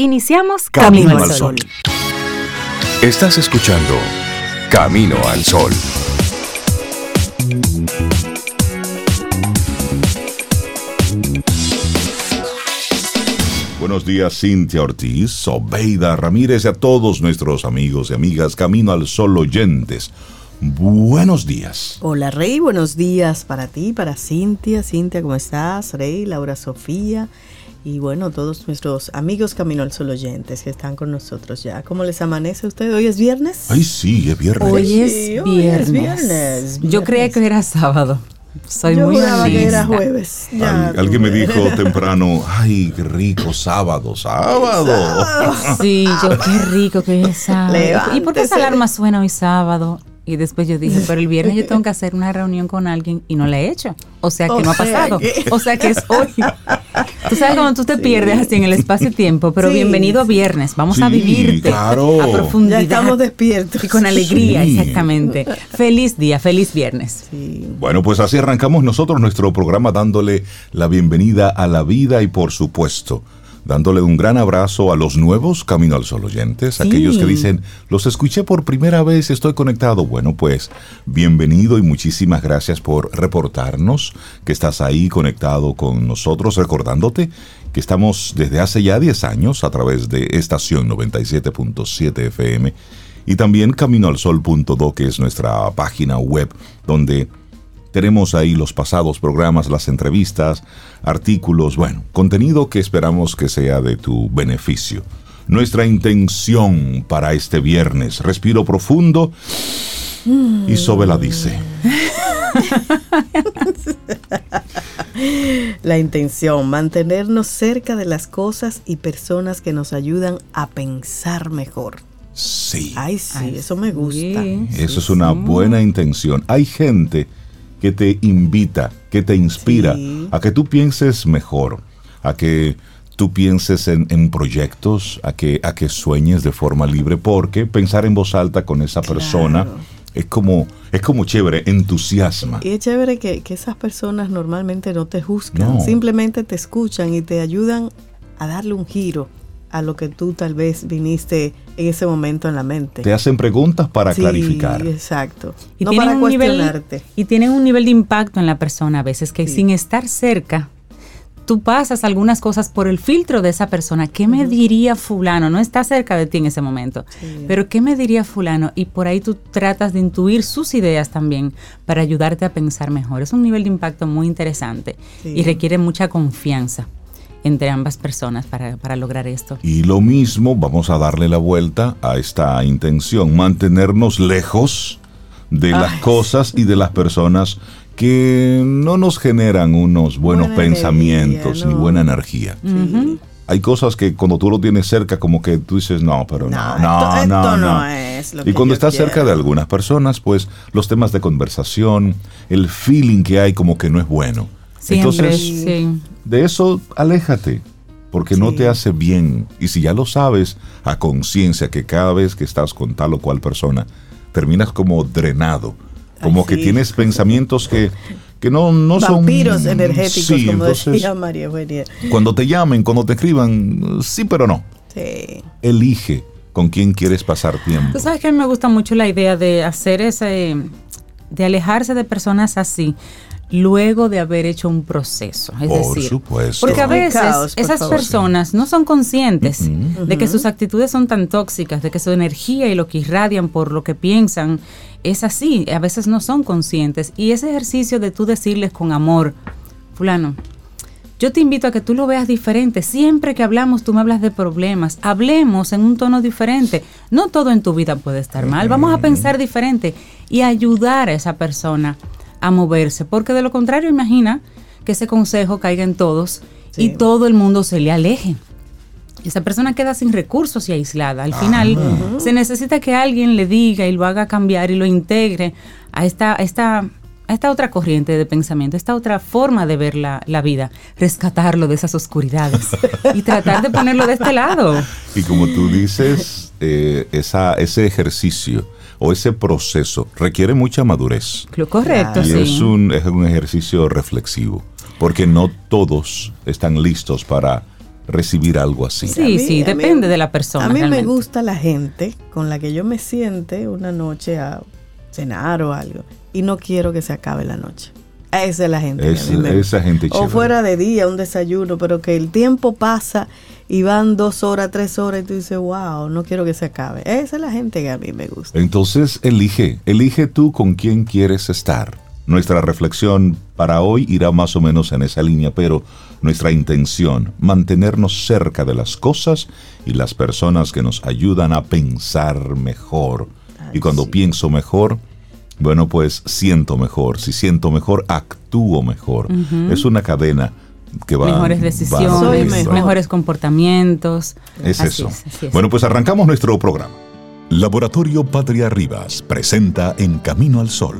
Iniciamos Camino, al Sol. Estás escuchando Camino al Sol. Buenos días, Cintia Ortiz, Obeida Ramírez y a todos nuestros amigos y amigas Camino al Sol oyentes. Buenos días. Hola Rey, buenos días para ti, para Cintia. Cintia, ¿cómo estás? Rey, Laura Sofía y bueno, todos nuestros amigos Camino al Sol oyentes que están con nosotros ya. ¿Cómo les amanece a ustedes? ¿Hoy es viernes? Ay, sí, es viernes. Hoy es, viernes. Yo creía que era sábado. Soy Yo muy que era jueves. alguien me dijo temprano, ay, qué rico, sábado, sábado. Sí, yo qué rico que hoy es sábado. ¿Y por qué esa alarma suena hoy sábado? Y después yo dije, pero el viernes yo tengo que hacer una reunión con alguien y no la he hecho. O sea que O no ha pasado. que- O sea que es hoy. Tú sabes cuando tú te pierdes así en el espacio-tiempo, pero Sí, bienvenido a viernes. Vamos a vivirte claro. a profundidad. Ya estamos despiertos. Y con alegría, Sí. exactamente. Feliz día, feliz viernes. Sí. Bueno, pues así arrancamos nosotros nuestro programa dándole la bienvenida a la vida y por supuesto dándole un gran abrazo a los nuevos Camino al Sol oyentes, Sí. aquellos que dicen, los escuché por primera vez, estoy conectado. Bueno, pues bienvenido y muchísimas gracias por reportarnos que estás ahí conectado con nosotros, recordándote que estamos desde hace ya 10 años a través de estación 97.7 FM y también caminoalsol.do, que es nuestra página web donde tenemos ahí los pasados programas, las entrevistas, artículos, bueno, contenido que esperamos que sea de tu beneficio. Nuestra intención para este viernes, respiro profundo y Sobe la dice. La intención, mantenernos cerca de las cosas y personas que nos ayudan a pensar mejor. Sí, Ay, sí, Ay, eso me gusta. sí. eso es una buena intención. Hay gente que te invita, que te inspira Sí. a que tú pienses mejor, a que tú pienses en, en proyectos, a que, a que sueñes de forma libre, porque pensar en voz alta con esa persona es como, es como chévere, entusiasma. Y es chévere que, que esas personas normalmente no te juzgan, No. simplemente te escuchan y te ayudan a darle un giro a lo que tú tal vez viniste en ese momento en la mente. Te hacen preguntas para Sí, clarificar. Exacto. Y no tienen para un nivel cuestionarte. y tienen un nivel de impacto en la persona a veces que Sí. sin estar cerca tú pasas algunas cosas por el filtro de esa persona. ¿Qué me diría fulano? No está cerca de ti en ese momento. Sí. Pero ¿qué me diría fulano? Y por ahí tú tratas de intuir sus ideas también para ayudarte a pensar mejor. Es un nivel de impacto muy interesante Sí. y requiere mucha confianza entre ambas personas para, para lograr esto. Y lo mismo, vamos a darle la vuelta a esta intención, mantenernos lejos de las cosas y de las personas que no nos generan unos buenos Buena pensamientos energía, ni buena energía. Hay cosas que cuando tú lo tienes cerca, como que tú dices, no, pero no, No, no, esto- no, esto no. no es lo y que cuando yo estás cerca de algunas personas, pues los temas de conversación, el feeling que hay como que no es bueno. Siempre, Entonces, sí. de eso aléjate, porque no te hace bien. Y si ya lo sabes a conciencia que cada vez que estás con tal o cual persona, terminas como drenado, como Ay, que tienes pensamientos que, que no, no son... Vampiros energéticos, Sí, como entonces, decía María Eugenia. cuando te llamen, cuando te escriban, sí, pero no. Sí. Elige con quién quieres pasar tiempo. Tú sabes que a mí me gusta mucho la idea de hacer ese, de alejarse de personas así luego de haber hecho un proceso. Es Por decir, supuesto. porque a veces caos, por esas favor. personas no son conscientes de que sus actitudes son tan tóxicas, de que su energía y lo que irradian por lo que piensan es así. A veces no son conscientes. Y ese ejercicio de tú decirles con amor, fulano, yo te invito a que tú lo veas diferente. Siempre que hablamos, tú me hablas de problemas. Hablemos en un tono diferente. No todo en tu vida puede estar mal. Vamos a pensar diferente y ayudar a esa persona a moverse. Porque de lo contrario, imagina que ese consejo caiga en todos y todo el mundo se le aleje. Esa persona queda sin recursos y aislada. Al final, se necesita que alguien le diga y lo haga cambiar y lo integre a esta, a esta, a esta otra corriente de pensamiento, esta otra forma de ver la, la vida, rescatarlo de esas oscuridades y tratar de ponerlo de este lado. Y como tú dices, eh, esa, ese ejercicio o ese proceso requiere mucha madurez. Correcto, Y sí. es un, es un ejercicio reflexivo, porque no todos están listos para recibir algo así. Sí, sí, depende de la persona. A mí me gusta la gente con la que yo me siente una noche a cenar o algo y no quiero que se acabe la noche. Esa es la gente. esa gente O fuera de día, un desayuno, pero que el tiempo pasa y van dos horas, tres horas y tú dices, wow, no quiero que se acabe. Esa es la gente que a mí me gusta. Entonces elige, elige tú con quién quieres estar. Nuestra reflexión para hoy irá más o menos en esa línea, pero nuestra intención, mantenernos cerca de las cosas y las personas que nos ayudan a pensar mejor. y cuando pienso mejor, bueno, pues siento mejor. Si siento mejor, actúo mejor. Es una cadena que va, mejores decisiones, mejores comportamientos. Es eso. Bueno, pues arrancamos nuestro programa. Laboratorio Patria Rivas presenta En Camino al Sol,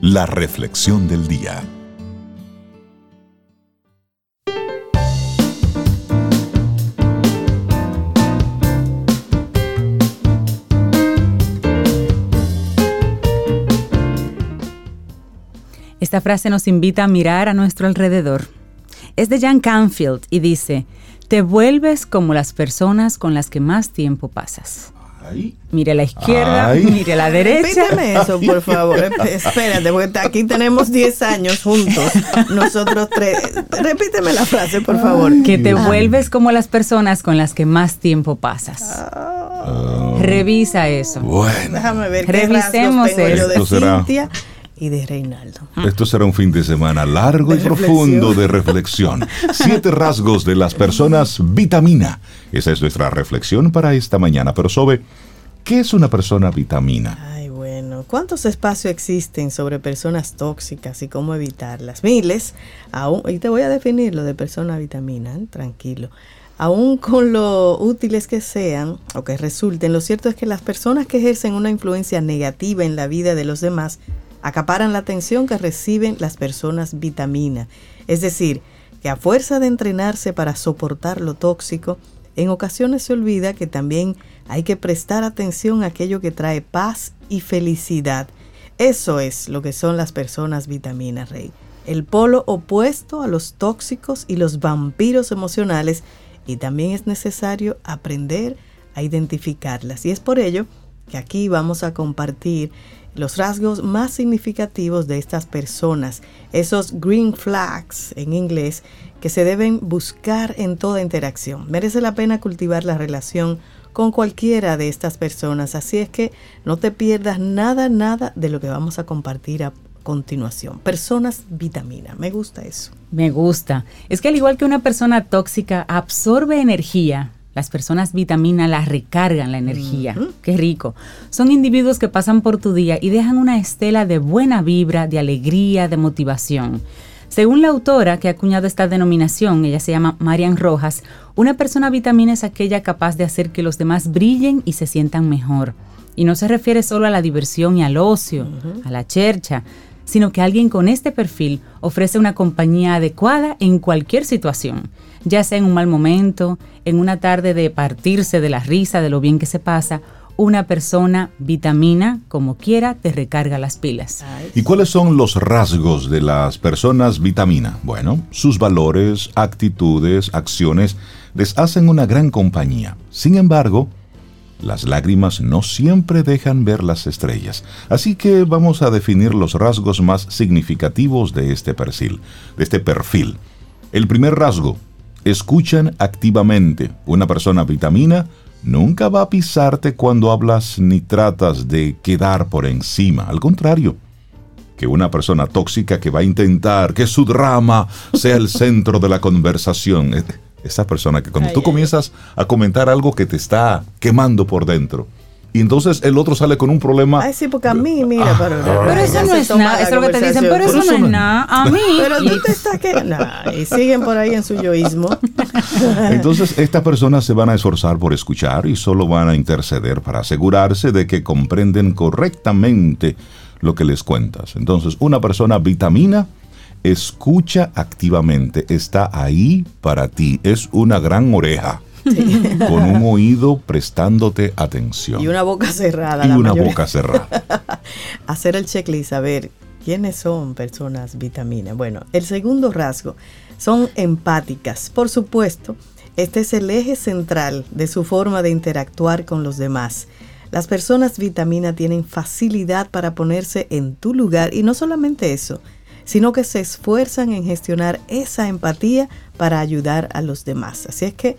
la reflexión del día. Esta frase nos invita a mirar a nuestro alrededor es de Jan Canfield y dice, te vuelves como las personas con las que más tiempo pasas. Mire a la izquierda, mire a la derecha. Repíteme eso, por favor. Espérate, porque aquí tenemos 10 años juntos, nosotros tres. Repíteme la frase, por favor. Que te vuelves como las personas con las que más tiempo pasas. Ah. Revisa eso. Bueno. Déjame ver. Revisemos eso y de Reinaldo. Esto será un fin de semana largo y profundo de reflexión. Siete rasgos de las personas vitamina. Esa es nuestra reflexión para esta mañana. Pero Sobe, ¿qué es una persona vitamina? Ay, bueno, ¿cuántos espacios existen sobre personas tóxicas y cómo evitarlas? Miles, aún, y te voy a definir lo de persona vitamina, ¿eh? tranquilo. Aún con lo útiles que sean o que resulten, lo cierto es que las personas que ejercen una influencia negativa en la vida de los demás acaparan la atención que reciben las personas vitamina. Es decir, que a fuerza de entrenarse para soportar lo tóxico, en ocasiones se olvida que también hay que prestar atención a aquello que trae paz y felicidad. Eso es lo que son las personas vitamina, Rey. El polo opuesto a los tóxicos y los vampiros emocionales y también es necesario aprender a identificarlas. Y es por ello que aquí vamos a compartir los rasgos más significativos de estas personas, esos green flags en inglés, que se deben buscar en toda interacción. Merece la pena cultivar la relación con cualquiera de estas personas, así es que no te pierdas nada, nada de lo que vamos a compartir a continuación. Personas vitamina, me gusta eso. Me gusta. Es que al igual que una persona tóxica absorbe energía, las personas vitamina las recargan la energía. Qué rico. Son individuos que pasan por tu día y dejan una estela de buena vibra, de alegría, de motivación. Según la autora que ha acuñado esta denominación, ella se llama Marian Rojas, una persona vitamina es aquella capaz de hacer que los demás brillen y se sientan mejor. Y no se refiere solo a la diversión y al ocio, a la chercha, sino que alguien con este perfil ofrece una compañía adecuada en cualquier situación ya sea en un mal momento, en una tarde de partirse de la risa, de lo bien que se pasa, una persona vitamina, como quiera, te recarga las pilas. ¿Y cuáles son los rasgos de las personas vitamina? Bueno, sus valores, actitudes, acciones les hacen una gran compañía. Sin embargo, las lágrimas no siempre dejan ver las estrellas, así que vamos a definir los rasgos más significativos de este perfil. De este perfil. El primer rasgo, escuchan activamente. Una persona vitamina nunca va a pisarte cuando hablas ni tratas de quedar por encima. Al contrario, que una persona tóxica que va a intentar que su drama sea el centro de la conversación. Esa persona que cuando tú comienzas a comentar algo que te está quemando por dentro, y entonces el otro sale con un problema. Ay, sí, porque a mí, mira, pero, ah. pero eso no es nada. Eso es lo que te dicen, pero eso, no es nada. A mí. Pero tú te estás que. y siguen por ahí en su yoísmo. Entonces, estas personas se van a esforzar por escuchar y solo van a interceder para asegurarse de que comprenden correctamente lo que les cuentas. Entonces, una persona vitamina escucha activamente, está ahí para ti, es una gran oreja con un oído prestándote atención. Y una boca cerrada. Y una boca cerrada. Hacer el checklist, a ver, ¿quiénes son personas vitaminas? Bueno, el segundo rasgo son empáticas. Por supuesto, Este es el eje central de su forma de interactuar con los demás. Las personas vitamina tienen facilidad para ponerse en tu lugar y no solamente eso, sino que se esfuerzan en gestionar esa empatía para ayudar a los demás. Así es que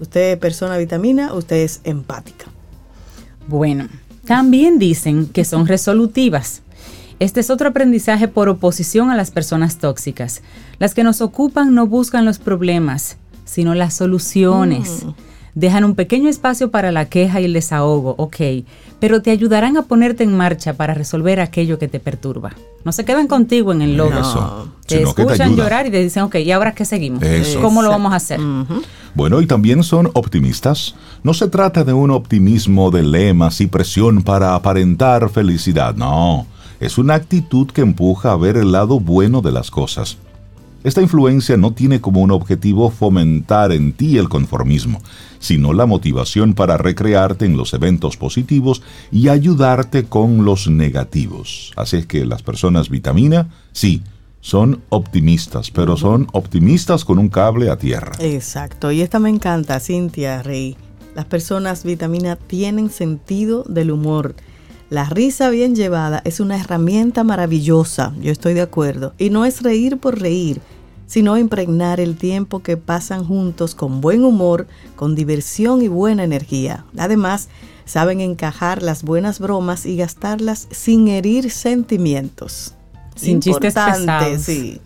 usted es persona vitamina, usted es empática. Bueno, también dicen que son resolutivas. Este es otro aprendizaje por oposición a las personas tóxicas. Las que nos ocupan no buscan los problemas, sino las soluciones. Mm. Dejan un pequeño espacio para la queja y el desahogo, ok, pero te ayudarán a ponerte en marcha para resolver aquello que te perturba. No se quedan contigo en el lodo. No. Te escuchan llorar y te dicen, ok, ¿y ahora qué seguimos? ¿Cómo lo vamos a hacer? Bueno, y también son optimistas. No se trata de un optimismo de lemas y presión para aparentar felicidad, no. Es una actitud que empuja a ver el lado bueno de las cosas. Esta influencia no tiene como un objetivo fomentar en ti el conformismo, sino la motivación para recrearte en los eventos positivos y ayudarte con los negativos. Así es que las personas vitamina, sí, son optimistas, pero son optimistas con un cable a tierra. Exacto, y esta me encanta, Cintia Rey. Las personas vitamina tienen sentido del humor. La risa bien llevada es una herramienta maravillosa, yo estoy de acuerdo. Y no es reír por reír, sino impregnar el tiempo que pasan juntos con buen humor, con diversión y buena energía. Además, saben encajar las buenas bromas y gastarlas sin herir sentimientos. Sin chistes pesados. Sí.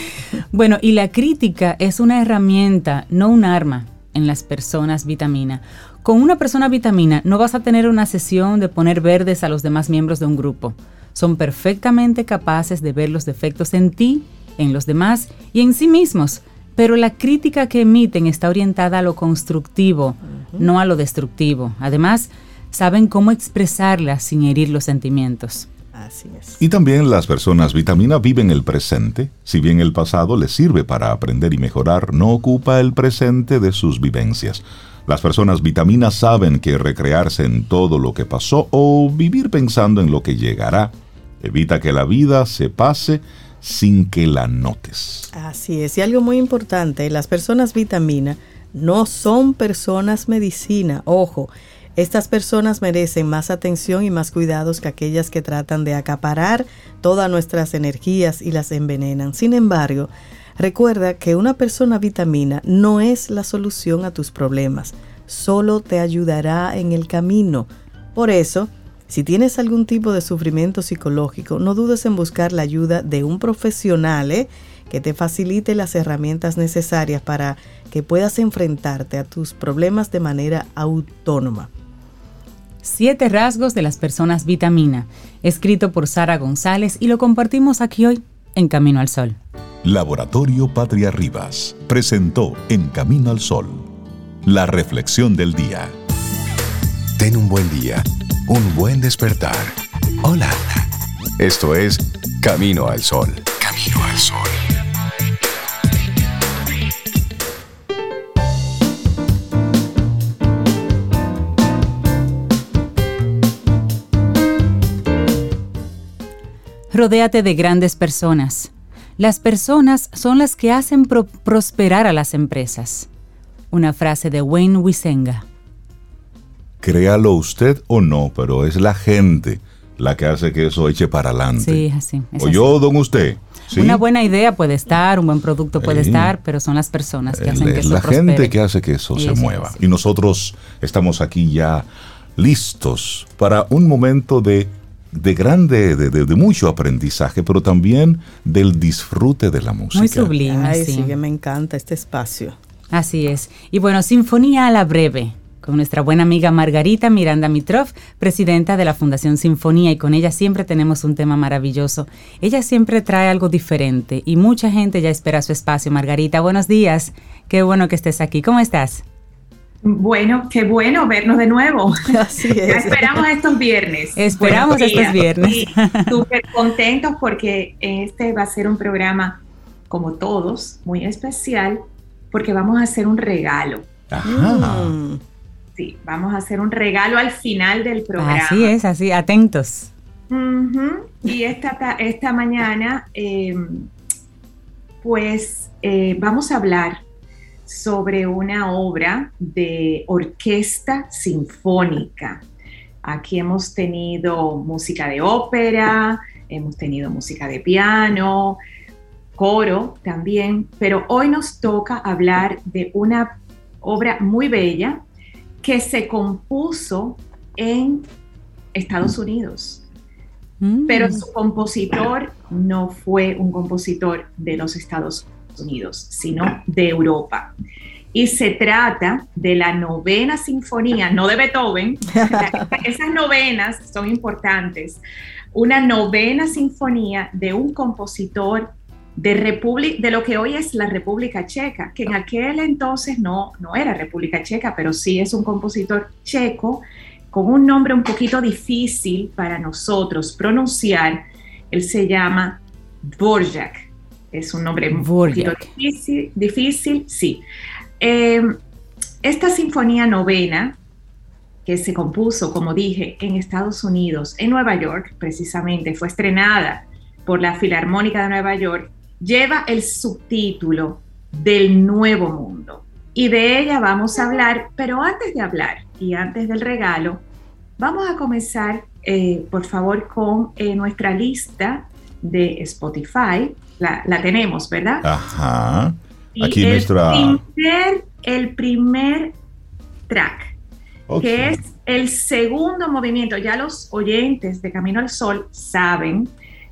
bueno, y la crítica es una herramienta, no un arma en las personas vitamina. Con una persona vitamina no vas a tener una sesión de poner verdes a los demás miembros de un grupo. Son perfectamente capaces de ver los defectos en ti en los demás y en sí mismos, pero la crítica que emiten está orientada a lo constructivo, no a lo destructivo. Además, saben cómo expresarla sin herir los sentimientos. Así es. Y también las personas vitamina viven el presente. Si bien el pasado les sirve para aprender y mejorar, no ocupa el presente de sus vivencias. Las personas vitamina saben que recrearse en todo lo que pasó o vivir pensando en lo que llegará evita que la vida se pase sin que la notes. Así es, y algo muy importante, las personas vitamina no son personas medicina, ojo, estas personas merecen más atención y más cuidados que aquellas que tratan de acaparar todas nuestras energías y las envenenan. Sin embargo, recuerda que una persona vitamina no es la solución a tus problemas, solo te ayudará en el camino. Por eso, si tienes algún tipo de sufrimiento psicológico, no dudes en buscar la ayuda de un profesional ¿eh? que te facilite las herramientas necesarias para que puedas enfrentarte a tus problemas de manera autónoma. Siete rasgos de las personas vitamina, escrito por Sara González y lo compartimos aquí hoy en Camino al Sol. Laboratorio Patria Rivas presentó En Camino al Sol, la reflexión del día. Ten un buen día un buen despertar. Hola. Esto es Camino al Sol. Camino al Sol. Rodéate de grandes personas. Las personas son las que hacen prosperar a las empresas. Una frase de Wayne Wisenga créalo usted o no, pero es la gente la que hace que eso eche para adelante. Sí, así. o yo, don usted. Una buena idea puede estar, un buen producto puede estar, pero son las personas que hacen que eso La gente que hace que eso se mueva. Y nosotros estamos aquí ya listos para un momento de, de grande, de, de, mucho aprendizaje, pero también del disfrute de la música. Muy sublime. Ay, sí, que me encanta este espacio. Así es. Y bueno, Sinfonía a la Breve con nuestra buena amiga Margarita Miranda Mitrov, presidenta de la Fundación Sinfonía, y con ella siempre tenemos un tema maravilloso. Ella siempre trae algo diferente y mucha gente ya espera su espacio. Margarita, buenos días. Qué bueno que estés aquí. ¿Cómo estás? Bueno, qué bueno vernos de nuevo. Así es. esperamos estos viernes. Esperamos estos viernes. Súper contentos porque este va a ser un programa, como todos, muy especial, porque vamos a hacer un regalo. Ajá. Mm. Sí, vamos a hacer un regalo al final del programa. Así es, así, atentos. Y esta, esta mañana, em, pues eh, vamos a hablar sobre una obra de orquesta sinfónica. Aquí hemos tenido música de ópera, hemos tenido música de piano, coro también, pero hoy nos toca hablar de una obra muy bella que se compuso en Estados Unidos. Mm. Pero su compositor no fue un compositor de los Estados Unidos, sino de Europa. Y se trata de la novena sinfonía, no de Beethoven, esas novenas son importantes, una novena sinfonía de un compositor de, de lo que hoy es la República Checa, que en aquel entonces no, no era República Checa, pero sí es un compositor checo con un nombre un poquito difícil para nosotros pronunciar. Él se llama Dvorak. Es un nombre poquito difícil, difícil sí. Em, esta sinfonía novena, que se compuso, como dije, en Estados Unidos, en Nueva York, precisamente, fue estrenada por la Filarmónica de Nueva York lleva el subtítulo del nuevo mundo. Y de ella vamos a hablar, pero antes de hablar y antes del regalo, vamos a comenzar, eh, por favor, con eh, nuestra lista de Spotify. La, tenemos, ¿verdad? Ajá. Aquí el nuestra... Primer, el primer track, que es el segundo movimiento. Ya los oyentes de Camino al Sol saben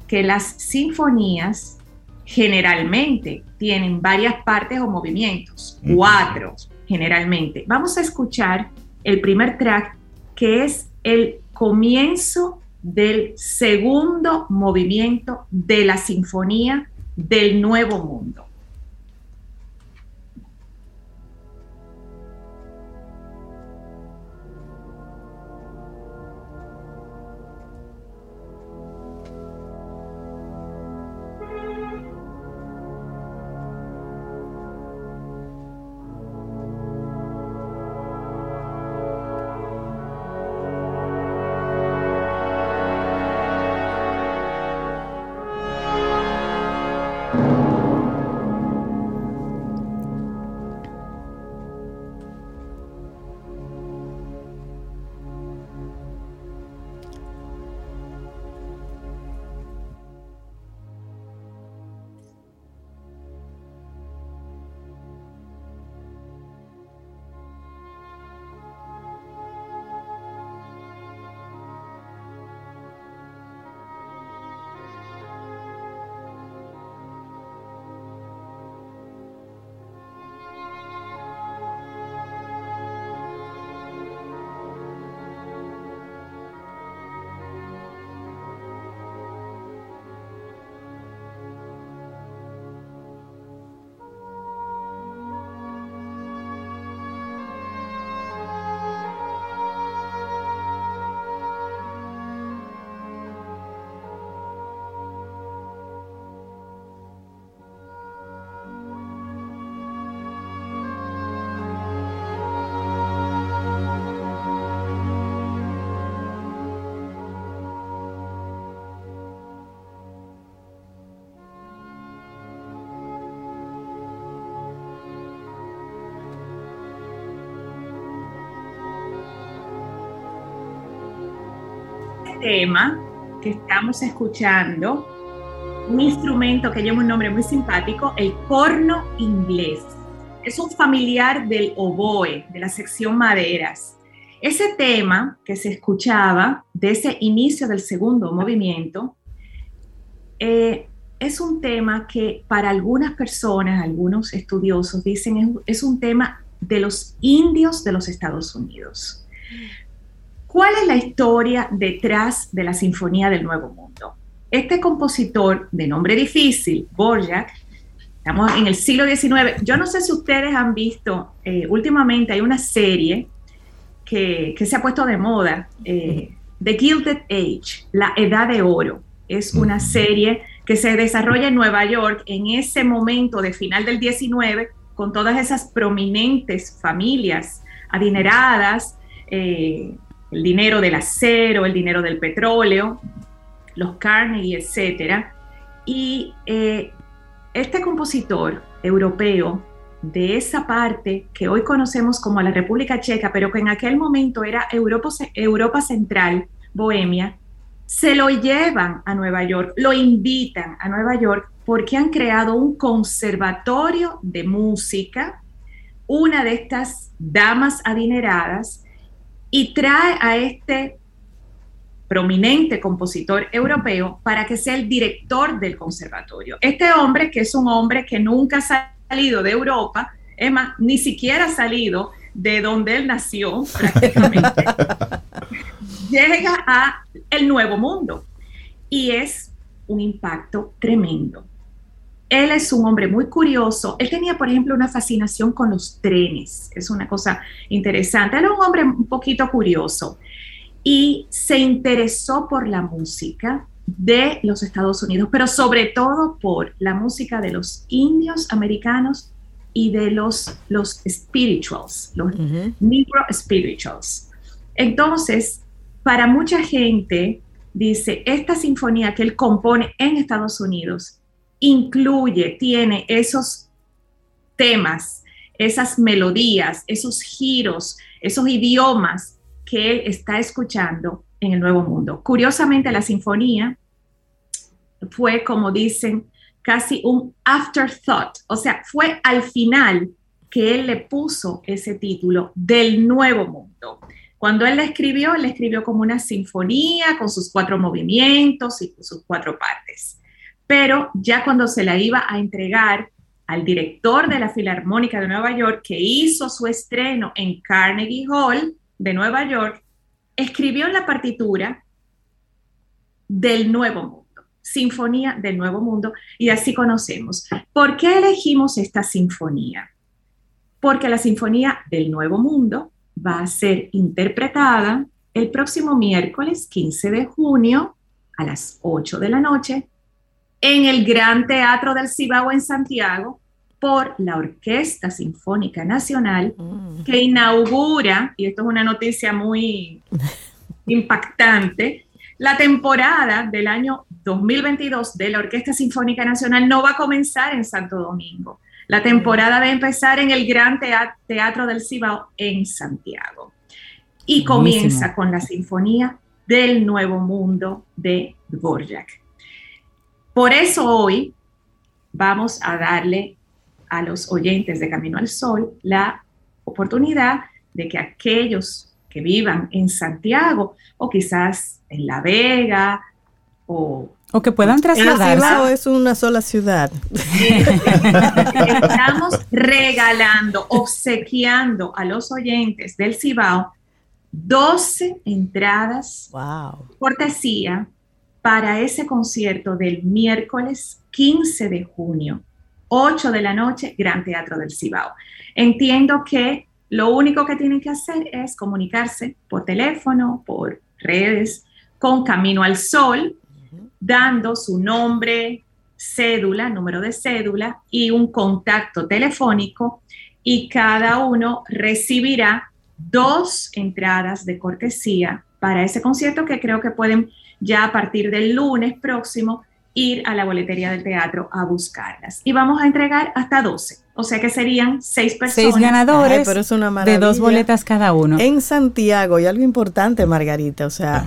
que las sinfonías generalmente tienen varias partes o movimientos, cuatro generalmente. Vamos a escuchar el primer track que es el comienzo del segundo movimiento de la sinfonía del Nuevo Mundo. Tema que estamos escuchando, un instrumento que lleva un nombre muy simpático, el corno inglés. Es un familiar del oboe, de la sección maderas. Ese tema que se escuchaba de ese inicio del segundo movimiento eh, es un tema que para algunas personas, algunos estudiosos dicen es, es un tema de los indios de los Estados Unidos. ¿Cuál es la historia detrás de la Sinfonía del Nuevo Mundo? Este compositor de nombre difícil, Borjak, estamos en el siglo XIX, yo no sé si ustedes han visto, eh, últimamente hay una serie que, se ha puesto de moda, eh, The Gilded Age, La Edad de Oro. Es una serie que se desarrolla en Nueva York en ese momento de final del XIX, con todas esas prominentes familias adineradas, eh, el dinero del acero, el dinero del petróleo, los Carnegie, etc. Y eh, este compositor europeo de esa parte que hoy conocemos como la República Checa, pero que en aquel momento era Europa, Europa Central, Bohemia, se lo llevan a Nueva York, lo invitan a Nueva York porque han creado un conservatorio de música, una de estas damas adineradas, y trae a este prominente compositor europeo para que sea el director del conservatorio. Este hombre, que es un hombre que nunca ha salido de Europa, es más, ni siquiera ha salido de donde él nació prácticamente, llega a el nuevo mundo y es un impacto tremendo. Él es un hombre muy curioso. Él tenía, por ejemplo, una fascinación con los trenes. Es una cosa interesante. Él era un hombre un poquito curioso y se interesó por la música de los Estados Unidos, pero sobre todo por la música de los indios americanos y de los, los spirituals, los negro spirituals. Entonces, para mucha gente, dice, esta sinfonía que él compone en Estados Unidos incluye, tiene esos temas, esas melodías, esos giros, esos idiomas que él está escuchando en el Nuevo Mundo. Curiosamente, la sinfonía fue, como dicen, casi un afterthought, o sea, fue al final que él le puso ese título del Nuevo Mundo. Cuando él la escribió, él la escribió como una sinfonía con sus cuatro movimientos y sus cuatro partes. Pero ya cuando se la iba a entregar al director de la Filarmónica de Nueva York, que hizo su estreno en Carnegie Hall, de Nueva York, escribió la partitura del Nuevo Mundo, Sinfonía del Nuevo Mundo, y así conocemos. ¿Por qué elegimos esta sinfonía? Porque la Sinfonía del Nuevo Mundo va a ser interpretada el próximo miércoles 15 de junio a las 8 de la noche en el Gran Teatro del Cibao en Santiago por la Orquesta Sinfónica Nacional, mm. que inaugura, y esto es una noticia muy impactante, la temporada del año 2022 de la Orquesta Sinfónica Nacional no va a comenzar en Santo Domingo. La temporada va a empezar en el Gran Teatro del Cibao en Santiago. Y comienza con la Sinfonía del Nuevo Mundo de Dvorak. Por eso hoy vamos a darle a los oyentes de Camino al Sol la oportunidad de que aquellos que vivan en Santiago o quizás en La Vega o... O que puedan trasladarse. es una sola ciudad. Estamos regalando, obsequiando a los oyentes del Cibao 12 entradas wow. cortesía para ese concierto del miércoles 15 de junio 8 de la noche, Gran Teatro del Cibao. Entiendo que lo único que tienen que hacer es comunicarse por teléfono, por redes, con Camino al Sol, dando su nombre, cédula, número de cédula y un contacto telefónico y cada uno recibirá dos entradas de cortesía para ese concierto que creo que pueden ya a partir del lunes próximo ir a la boletería del teatro a buscarlas. Y vamos a entregar hasta 12. O sea que serían seis personas. Seis ganadores de dos boletas cada uno. En Santiago, y algo importante, Margarita, o sea,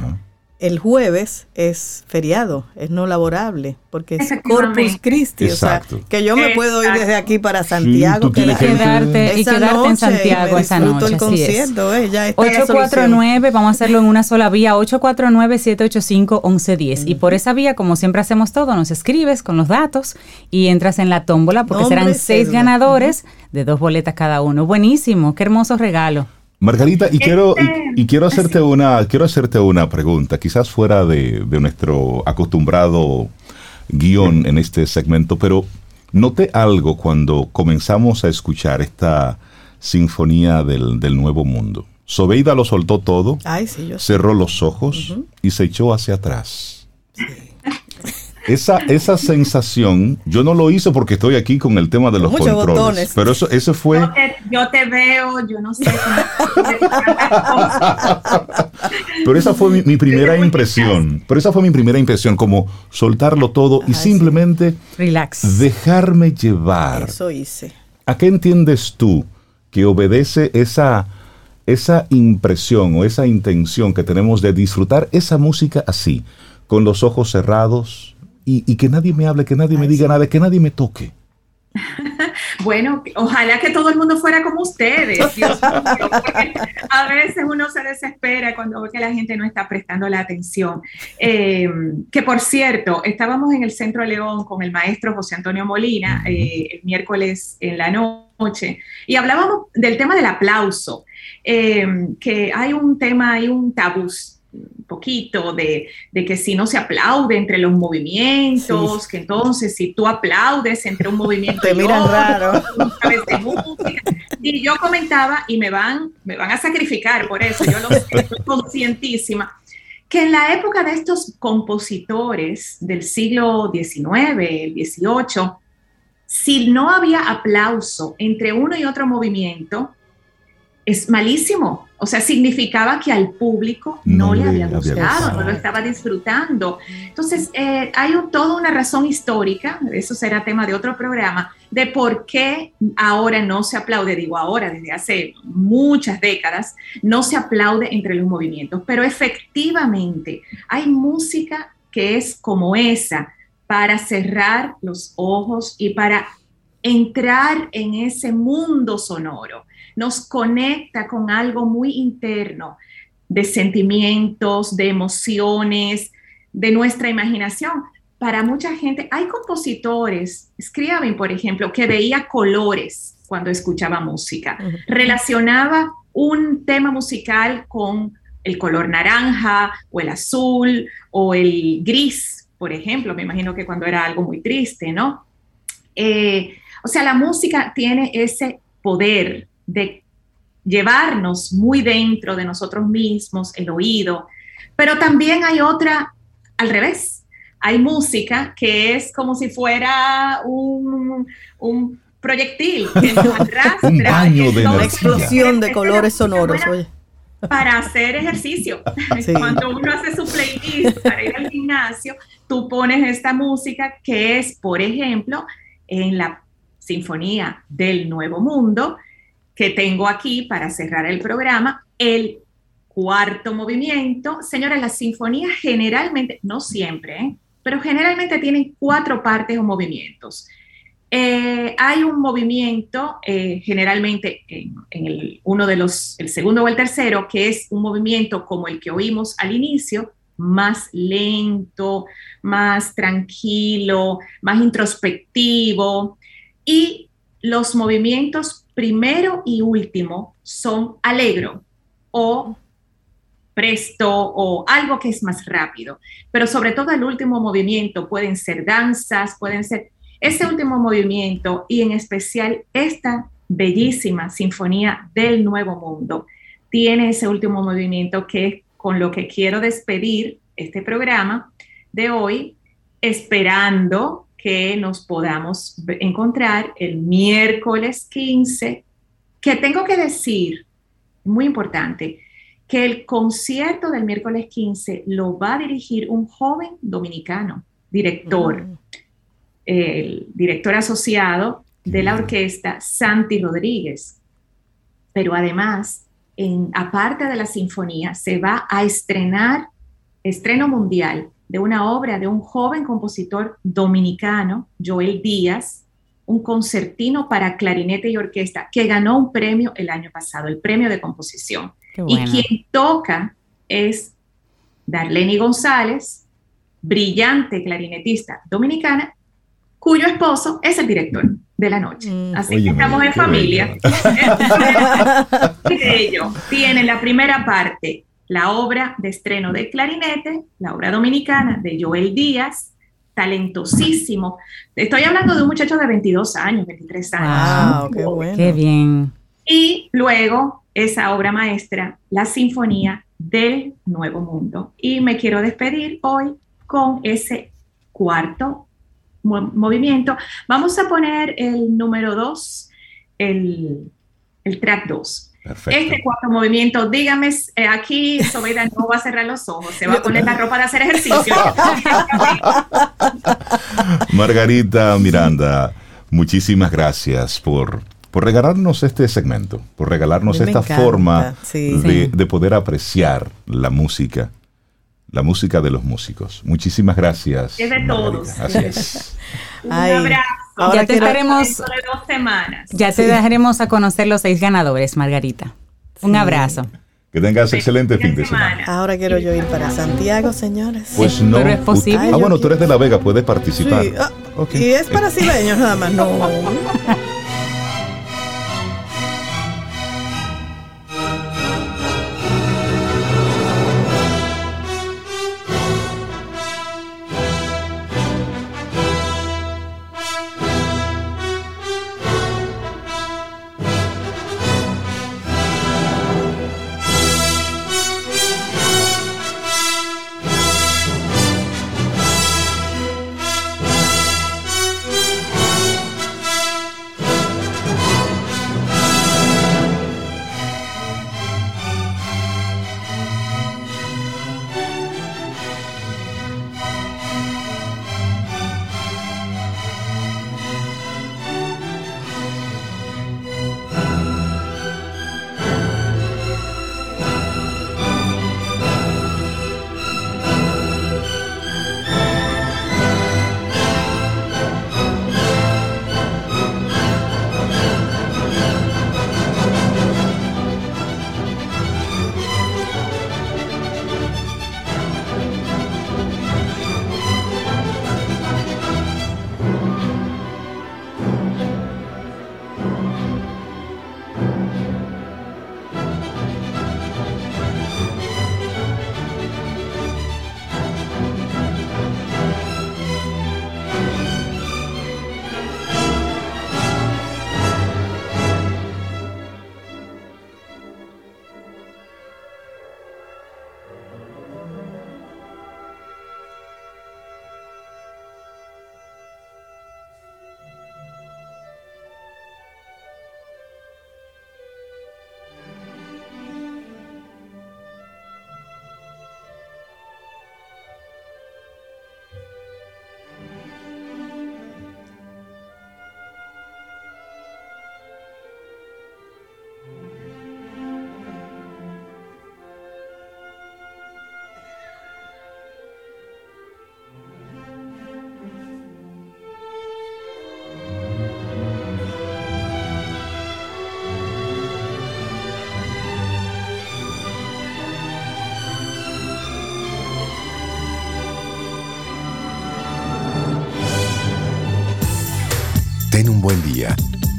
el jueves es feriado, es no laborable, porque es Corpus Christi, o sea, que yo me puedo ir desde aquí para Santiago, y quedarte, y quedarte en Santiago esa noche. El concierto, eh, ya 849, vamos a hacerlo en una sola vía, 849-785-1110. Y por esa vía, como siempre hacemos todo, nos escribes con los datos y entras en la tómbola, porque serán seis ganadores de dos boletas cada uno. Buenísimo, qué hermoso regalo. Margarita, y quiero, y, quiero hacerte una, quiero hacerte una pregunta, quizás fuera de, nuestro acostumbrado guion en este segmento, pero noté algo cuando comenzamos a escuchar esta sinfonía del, Nuevo Mundo. Sobeida lo soltó todo, cerró los ojos y se echó hacia atrás. Esa, esa sensación, yo no lo hice porque estoy aquí con el tema de los controles. Pero eso, eso fue. Yo te, veo, yo no sé. pero esa fue mi, primera impresión. Pero esa fue mi primera impresión, como soltarlo todo y simplemente Relax. dejarme llevar. Eso hice. ¿A qué entiendes tú que obedece esa, esa impresión o esa intención que tenemos de disfrutar esa música así, con los ojos cerrados y, que nadie me hable, que nadie me diga nada, que nadie me toque? Bueno, ojalá que todo el mundo fuera como ustedes, a veces uno se desespera cuando ve que la gente no está prestando la atención. Eh, que por cierto, estábamos en el Centro León con el maestro José Antonio Molina eh, el miércoles en la noche y hablábamos del tema del aplauso, eh, que hay un tema, hay un tabú un poquito de, que si no se aplaude entre los movimientos, que entonces si tú aplaudes entre un movimiento Te miran raro. Y yo comentaba, y me van, me van a sacrificar por eso, yo lo sé, estoy conscientísima, que en la época de estos compositores del siglo XIX, el XVIII, si no había aplauso entre uno y otro movimiento, es malísimo. O sea, significaba que al público no, le había gustado, no lo estaba disfrutando. Entonces, eh, hay toda una razón histórica, eso será tema de otro programa, de por qué ahora no se aplaude, digo ahora, desde hace muchas décadas, no se aplaude entre los movimientos. Pero efectivamente, hay música que es como esa, para cerrar los ojos y para entrar en ese mundo sonoro nos conecta con algo muy interno de sentimientos, de emociones, de nuestra imaginación. Para mucha gente, hay compositores, Scriabin, por ejemplo, que veía colores cuando escuchaba música, relacionaba un tema musical con el color naranja o el azul o el gris, por ejemplo, me imagino que cuando era algo muy triste, ¿no? Eh, o sea, la música tiene ese poder de llevarnos muy dentro de nosotros mismos, el oído, pero también hay otra al revés. Hay música que es como si fuera un, proyectil que nos arrastra. un baño de Una explosión de colores sonoros. Para hacer ejercicio. Cuando uno hace su playlist para ir al gimnasio, tú pones esta música que es, por ejemplo, en la Sinfonía del Nuevo Mundo, que tengo aquí para cerrar el programa, el cuarto movimiento. Señora, las sinfonías generalmente, no siempre, ¿eh? pero generalmente tienen cuatro partes o movimientos. Eh, hay un movimiento, eh, generalmente en, el, uno de los, el segundo o el tercero, que es un movimiento como el que oímos al inicio, más lento, más tranquilo, más introspectivo. Y los movimientos primero y último son alegro o presto o algo que es más rápido, pero sobre todo el último movimiento pueden ser danzas, pueden ser ese último movimiento y en especial esta bellísima sinfonía del Nuevo Mundo. Tiene ese último movimiento que es con lo que quiero despedir este programa de hoy, esperando que nos podamos encontrar el miércoles 15, que tengo que decir, muy importante, que el concierto del miércoles 15 lo va a dirigir un joven dominicano, director, mm. el director asociado de la orquesta Santi Rodríguez. Pero además, en, aparte de la sinfonía, se va a estrenar, estreno mundial, de una obra de un joven compositor dominicano, Joel Díaz, un concertino para clarinete y orquesta, que ganó un premio el año pasado, el premio de composición. Y quien toca es Darlene González, brillante clarinetista dominicana, cuyo esposo es el director de la noche. Mm. Así que estamos en familia. ello tiene la primera parte la obra de estreno de clarinete, la obra dominicana de Joel Díaz, talentosísimo. Estoy hablando de un muchacho de 22 años, 23 años. qué bueno. Qué bien. Y luego esa obra maestra, la Sinfonía del Nuevo Mundo. Y me quiero despedir hoy con ese cuarto movimiento. Vamos a poner el número 2, el, el track 2. Este cuarto movimiento, dígame, eh, aquí Sobeida no va a cerrar los ojos, se va a poner la ropa de hacer ejercicio. Margarita Miranda, muchísimas gracias por por regalarnos este segmento, por regalarnos esta forma de, poder apreciar la música, la música de los músicos. Muchísimas gracias. Es de todos. Así es. Un abrazo. Ya te estaremos. Ya te dejaremos a conocer los seis ganadores, Margarita. Un abrazo. Que tengas excelente fin de semana. Ahora quiero yo ir para Santiago, señores. Pues no. Pero es posible. ah, bueno, tú eres de La Vega, puedes participar. Sí. Ah, Y es para cibeños nada más. No.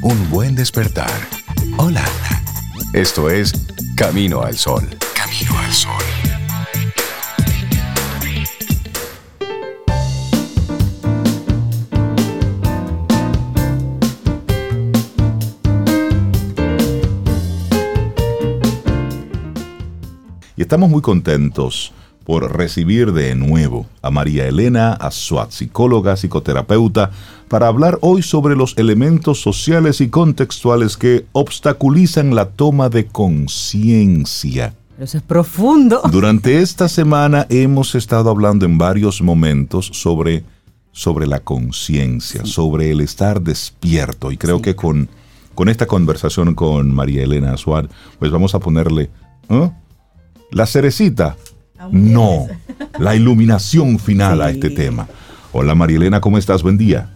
un buen despertar. Hola. Esto es Camino al Sol. Camino al Sol. Y estamos muy contentos por recibir de nuevo a María Elena Azuat, psicóloga, psicoterapeuta, para hablar hoy sobre los elementos sociales y contextuales que obstaculizan la toma de conciencia. Eso es profundo. Durante esta semana hemos estado hablando en varios momentos sobre, sobre la conciencia, sobre el estar despierto. Y creo que con, con esta conversación con María Elena Azuat, pues vamos a ponerle ¿eh? la cerecita no, la iluminación final a este tema. Hola Marielena, ¿cómo estás? Buen día.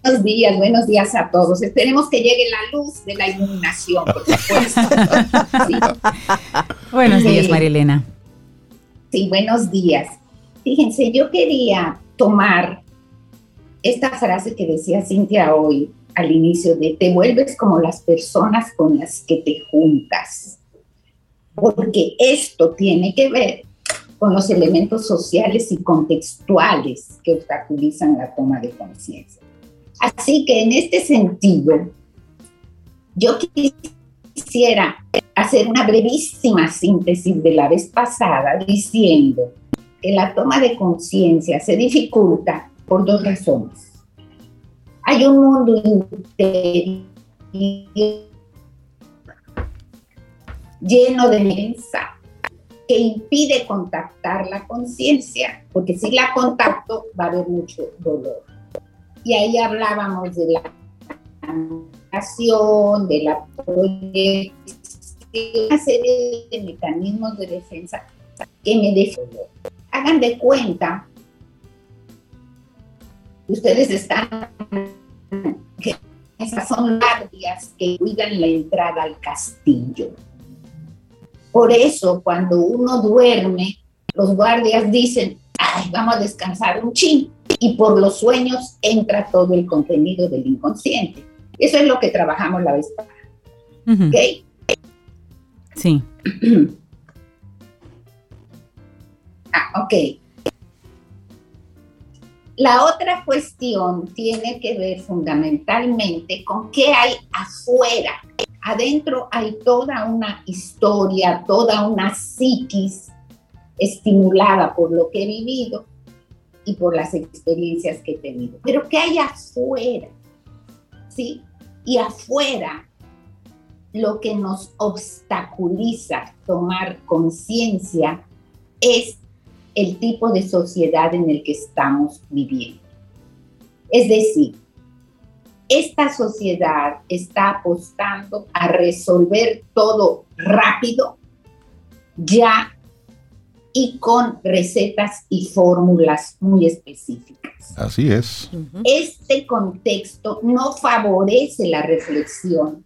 Buenos días, buenos días a todos. Esperemos que llegue la luz de la iluminación, por supuesto. Buenos días, Marielena. Sí, buenos días. Fíjense, yo quería tomar esta frase que decía Cintia hoy al inicio de te vuelves como las personas con las que te juntas porque esto tiene que ver con los elementos sociales y contextuales que obstaculizan la toma de conciencia. Así que en este sentido, yo quisiera hacer una brevísima síntesis de la vez pasada diciendo que la toma de conciencia se dificulta por dos razones. Hay un mundo interior lleno de mensajes que impide contactar la conciencia, porque si la contacto va a haber mucho dolor. Y ahí hablábamos de la nación, de la proyección, una serie de mecanismos de defensa que me defienden. Hagan de cuenta ustedes están, esas son guardias que cuidan la entrada al castillo. Por eso, cuando uno duerme, los guardias dicen, Ay, vamos a descansar un chin, y por los sueños entra todo el contenido del inconsciente. Eso es lo que trabajamos la vez pasada. ¿Ok? Sí. ah, ok. La otra cuestión tiene que ver fundamentalmente con qué hay afuera. Adentro hay toda una historia, toda una psiquis estimulada por lo que he vivido y por las experiencias que he tenido. Pero ¿qué hay afuera? ¿Sí? Y afuera lo que nos obstaculiza tomar conciencia es el tipo de sociedad en el que estamos viviendo. Es decir, esta sociedad está apostando a resolver todo rápido, ya y con recetas y fórmulas muy específicas. Así es. Este contexto no favorece la reflexión,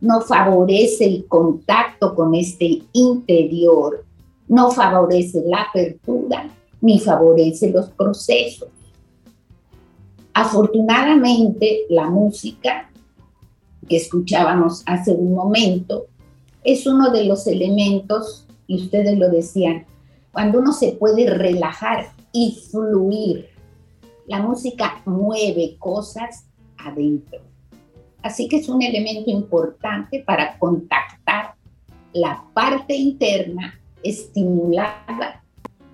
no favorece el contacto con este interior, no favorece la apertura ni favorece los procesos. Afortunadamente, la música que escuchábamos hace un momento es uno de los elementos, y ustedes lo decían, cuando uno se puede relajar y fluir. La música mueve cosas adentro. Así que es un elemento importante para contactar la parte interna estimulada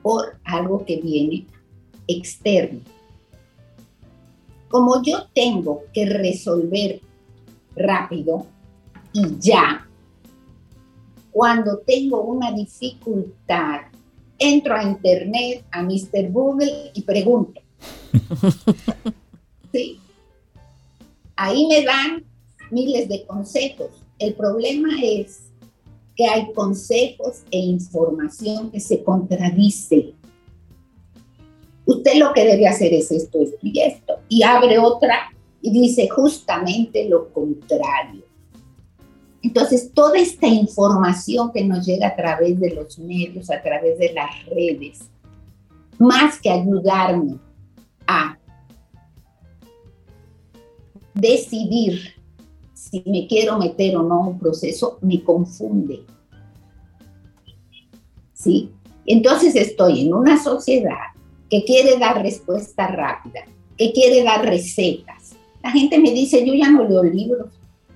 por algo que viene externo. Como yo tengo que resolver rápido y ya, cuando tengo una dificultad entro a internet, a Mr. Google y pregunto. sí. Ahí me dan miles de consejos. El problema es que hay consejos e información que se contradice. Usted lo que debe hacer es esto, esto y esto. Y abre otra y dice justamente lo contrario. Entonces, toda esta información que nos llega a través de los medios, a través de las redes, más que ayudarme a decidir si me quiero meter o no a un proceso, me confunde. ¿Sí? Entonces estoy en una sociedad que quiere dar respuesta rápida, que quiere dar recetas. La gente me dice, yo ya no leo libros,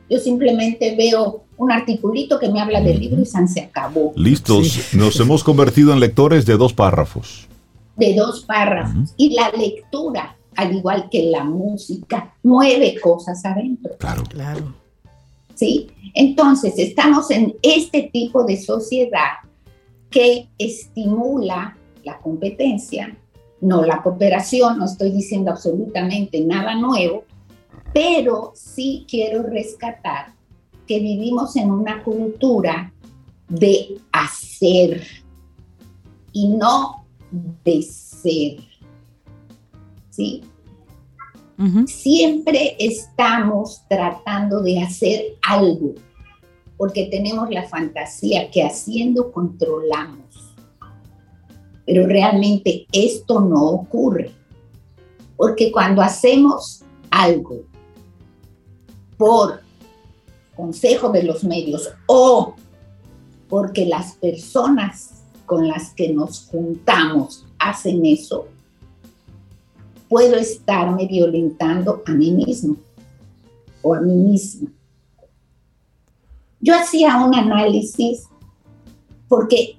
yo simplemente veo un articulito que me habla del libro y se acabó. Listos, nos hemos convertido en lectores de dos párrafos. De dos párrafos. Y la lectura, al igual que la música, mueve cosas adentro. Claro. Claro. ¿Sí? Entonces, estamos en este tipo de sociedad que estimula la competencia, no la cooperación, no estoy diciendo absolutamente nada nuevo, pero sí quiero rescatar que vivimos en una cultura de hacer y no de ser. ¿Sí? Siempre estamos tratando de hacer algo, porque tenemos la fantasía que haciendo controlamos. Pero realmente esto no ocurre, porque cuando hacemos algo por consejo de los medios o porque las personas con las que nos juntamos hacen eso, puedo estarme violentando a mí mismo o a mí misma. Yo hacía un análisis porque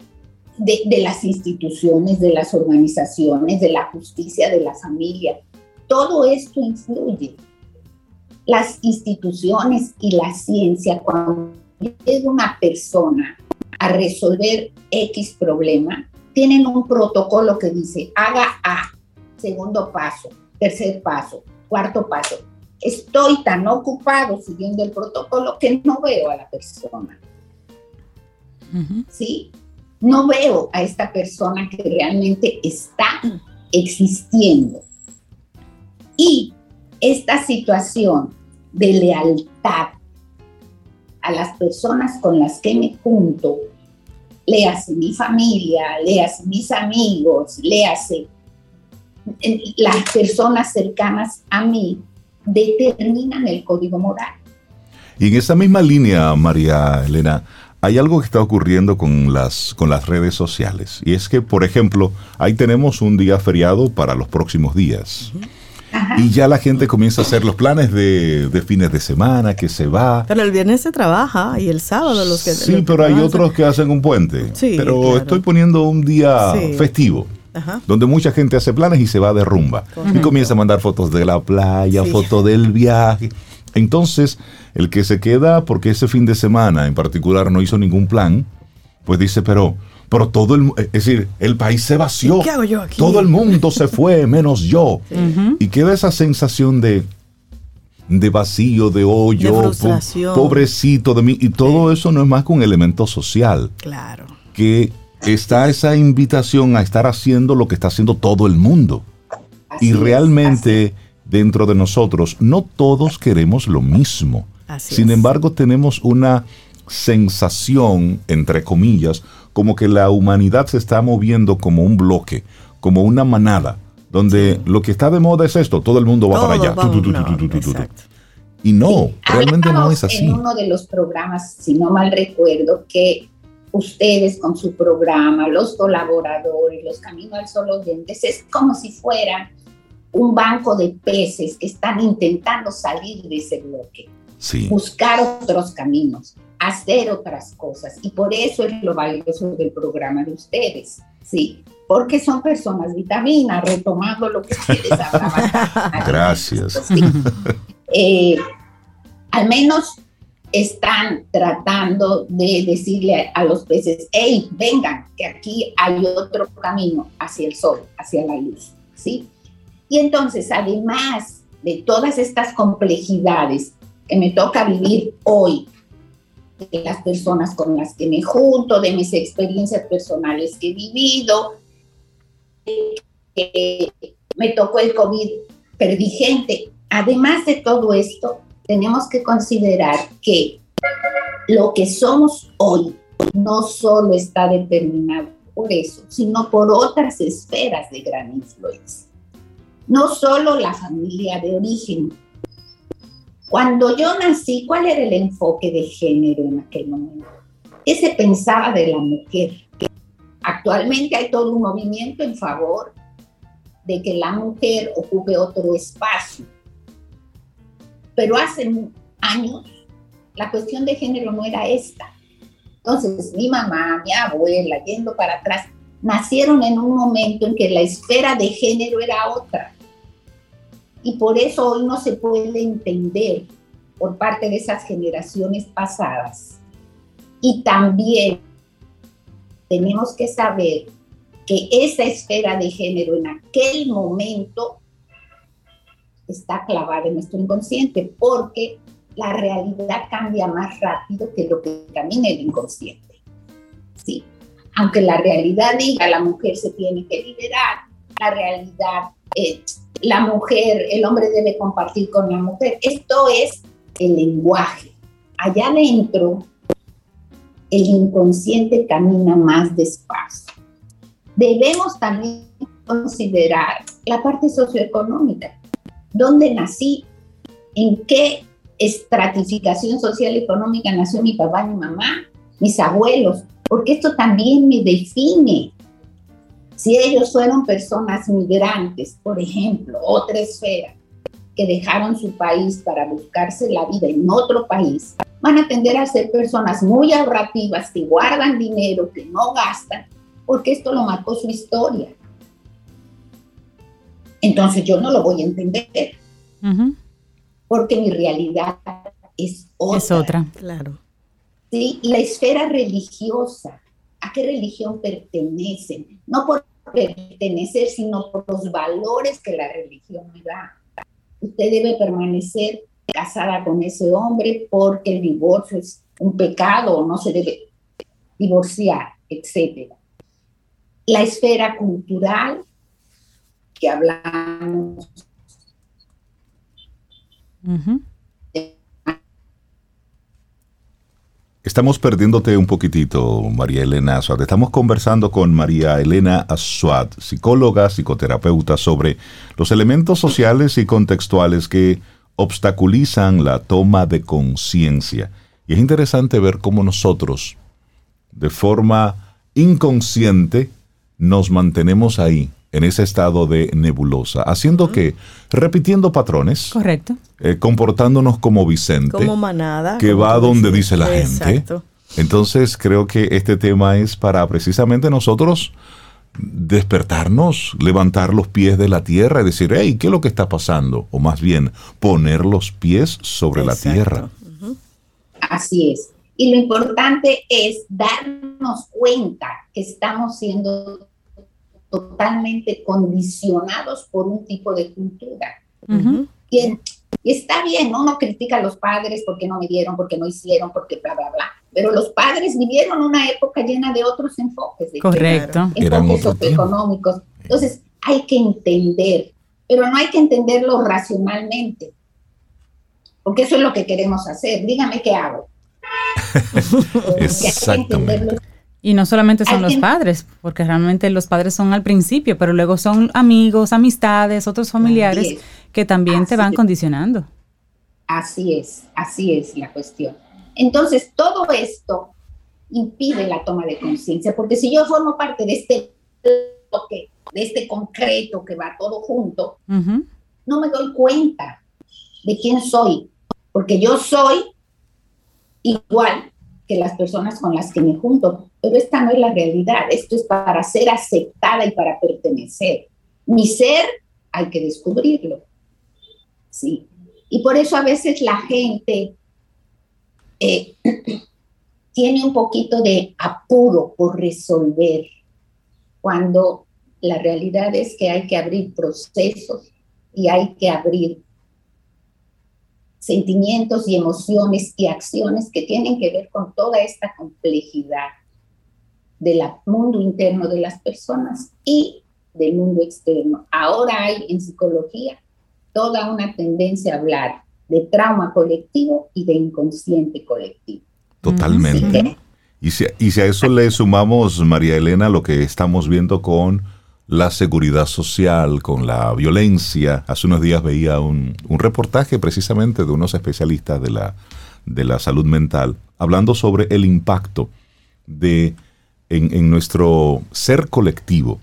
de, de, las instituciones, de las organizaciones, de la justicia, de la familia, todo esto influye las instituciones y la ciencia, cuando llega una persona a resolver X problema, tienen un protocolo que dice, haga A, segundo paso, tercer paso, Cuarto paso, estoy tan ocupado siguiendo el protocolo que no veo a la persona. ¿Sí? No veo a esta persona que realmente está existiendo. Y esta situación de lealtad a las personas con las que me junto, léase mi familia, léase mis amigos, léase las personas cercanas a mí, determinan el código moral. Y en esa misma línea, María Elena, hay algo que está ocurriendo con las, con las redes sociales. Y es que, por ejemplo, ahí tenemos un día feriado para los próximos días. Y ya la gente comienza a hacer los planes de, fines de semana, que se va. Pero el viernes se trabaja y el sábado los que... Sí, pero hay otros que hacen un puente. Sí, pero estoy poniendo un día festivo. donde mucha gente hace planes y se va de rumba. Y comienza a mandar fotos de la playa, fotos del viaje. Entonces, el que se queda porque ese fin de semana en particular no hizo ningún plan, pues dice, pero, pero todo el, es decir, el país se vació. ¿Qué hago yo aquí? Todo el mundo se fue, menos yo. Y queda esa sensación de, de vacío, de hoyo, pobrecito de mí. Y todo eso no es más que un elemento social. Claro. Que está esa invitación a estar haciendo lo que está haciendo todo el mundo. y realmente dentro de nosotros, no todos queremos lo mismo. Sin embargo, tenemos una sensación, entre comillas, como que la humanidad se está moviendo como un bloque, como una manada, donde lo que está de moda es esto, todo el mundo va para allá. y no, realmente no es así. En uno de los programas, si no mal recuerdo, que ustedes con su programa, los colaboradores, los Caminos al Sol oyentes, es como si fueran un banco de peces que están intentando salir de ese bloque, buscar otros caminos, hacer otras cosas. Y por eso es lo valioso del programa de ustedes, ¿sí? Porque son personas vitaminas, retomando lo que ustedes hablaban. Gracias. Eh, al menos están tratando de decirle a los peces, hey, vengan, que aquí hay otro camino hacia el sol, hacia la luz, ¿sí? Y entonces, además de todas estas complejidades que me toca vivir hoy, de las personas con las que me junto, de mis experiencias personales que he vivido, que me tocó el COVID, perdí gente. Además de todo esto, tenemos que considerar que lo que somos hoy no solo está determinado por eso, sino por otras esferas de gran influencia no solo la familia de origen. Cuando yo nací, ¿cuál era el enfoque de género en aquel momento? ¿Qué se pensaba de la mujer? Actualmente hay todo un movimiento en favor de que la mujer ocupe otro espacio. Pero hace años la cuestión de género no era esta. Entonces, mi mamá, mi abuela, yendo para atrás, nacieron en un momento en que la esfera de género era otra y por eso hoy no se puede entender por parte de esas generaciones pasadas. Y también tenemos que saber que esa esfera de género en aquel momento está clavada en nuestro inconsciente porque la realidad cambia más rápido que lo que camina el inconsciente. Sí, aunque la realidad diga la mujer se tiene que liberar, la realidad es la mujer, el hombre debe compartir con la mujer. Esto es el lenguaje. Allá adentro, el inconsciente camina más despacio. Debemos también considerar la parte socioeconómica. ¿Dónde nací? ¿En qué estratificación social y económica nació mi papá, mi mamá, mis abuelos? Porque esto también me define si ellos fueron personas migrantes, por ejemplo, otra esfera, que dejaron su país para buscarse la vida en otro país, van a tender a ser personas muy ahorrativas, que guardan dinero, que no gastan, porque esto lo marcó su historia. Entonces yo no lo voy a entender, porque mi realidad es otra. Es otra, claro. Sí, la esfera religiosa a qué religión pertenecen, no por pertenecer, sino por los valores que la religión me da. usted debe permanecer casada con ese hombre porque el divorcio es un pecado, no se debe divorciar, etc. La esfera cultural que hablamos. Estamos perdiéndote un poquitito, María Elena Azuad. Estamos conversando con María Elena Azuad, psicóloga, psicoterapeuta, sobre los elementos sociales y contextuales que obstaculizan la toma de conciencia. Y es interesante ver cómo nosotros, de forma inconsciente, nos mantenemos ahí, en ese estado de nebulosa, haciendo que, repitiendo patrones, correcto, eh, comportándonos como Vicente, como manada, que va donde dice la gente. Entonces creo que este tema es para precisamente nosotros despertarnos, levantar los pies de la tierra y decir, hey, ¿qué es lo que está pasando? O más bien, poner los pies sobre la tierra. Así es. Y lo importante es darnos cuenta que estamos siendo totalmente condicionados por un tipo de cultura. y, está bien, ¿no? uno critica a los padres porque no me dieron, porque no hicieron, porque bla, bla, bla. Pero los padres vivieron una época llena de otros enfoques. De Correcto. Enfoques socioeconómicos. Entonces, hay que entender, pero no hay que entenderlo racionalmente. Porque eso es lo que queremos hacer. Dígame qué hago. Exactamente. Y no solamente son los padres, porque realmente los padres son al principio, pero luego son amigos, amistades, otros familiares que también te van condicionando. Así es, así es la cuestión. Entonces, todo esto impide la toma de conciencia, porque si yo formo parte de este bloque, de este concreto que va todo junto, no me doy cuenta de quién soy, porque yo soy igual que las personas con las que me junto, pero esta no es la realidad, esto es para ser aceptada y para pertenecer. Mi ser hay que descubrirlo. Sí. Y por eso a veces la gente eh, tiene un poquito de apuro por resolver, cuando la realidad es que hay que abrir procesos y hay que abrir sentimientos y emociones y acciones que tienen que ver con toda esta complejidad del mundo interno de las personas y del mundo externo. Ahora hay en psicología toda una tendencia a hablar de trauma colectivo y de inconsciente colectivo. Totalmente. Y si, y si a eso le sumamos, María Elena, lo que estamos viendo con la seguridad social, con la violencia. Hace unos días veía un, reportaje precisamente de unos especialistas de la, de la salud mental hablando sobre el impacto de en, en, nuestro ser colectivo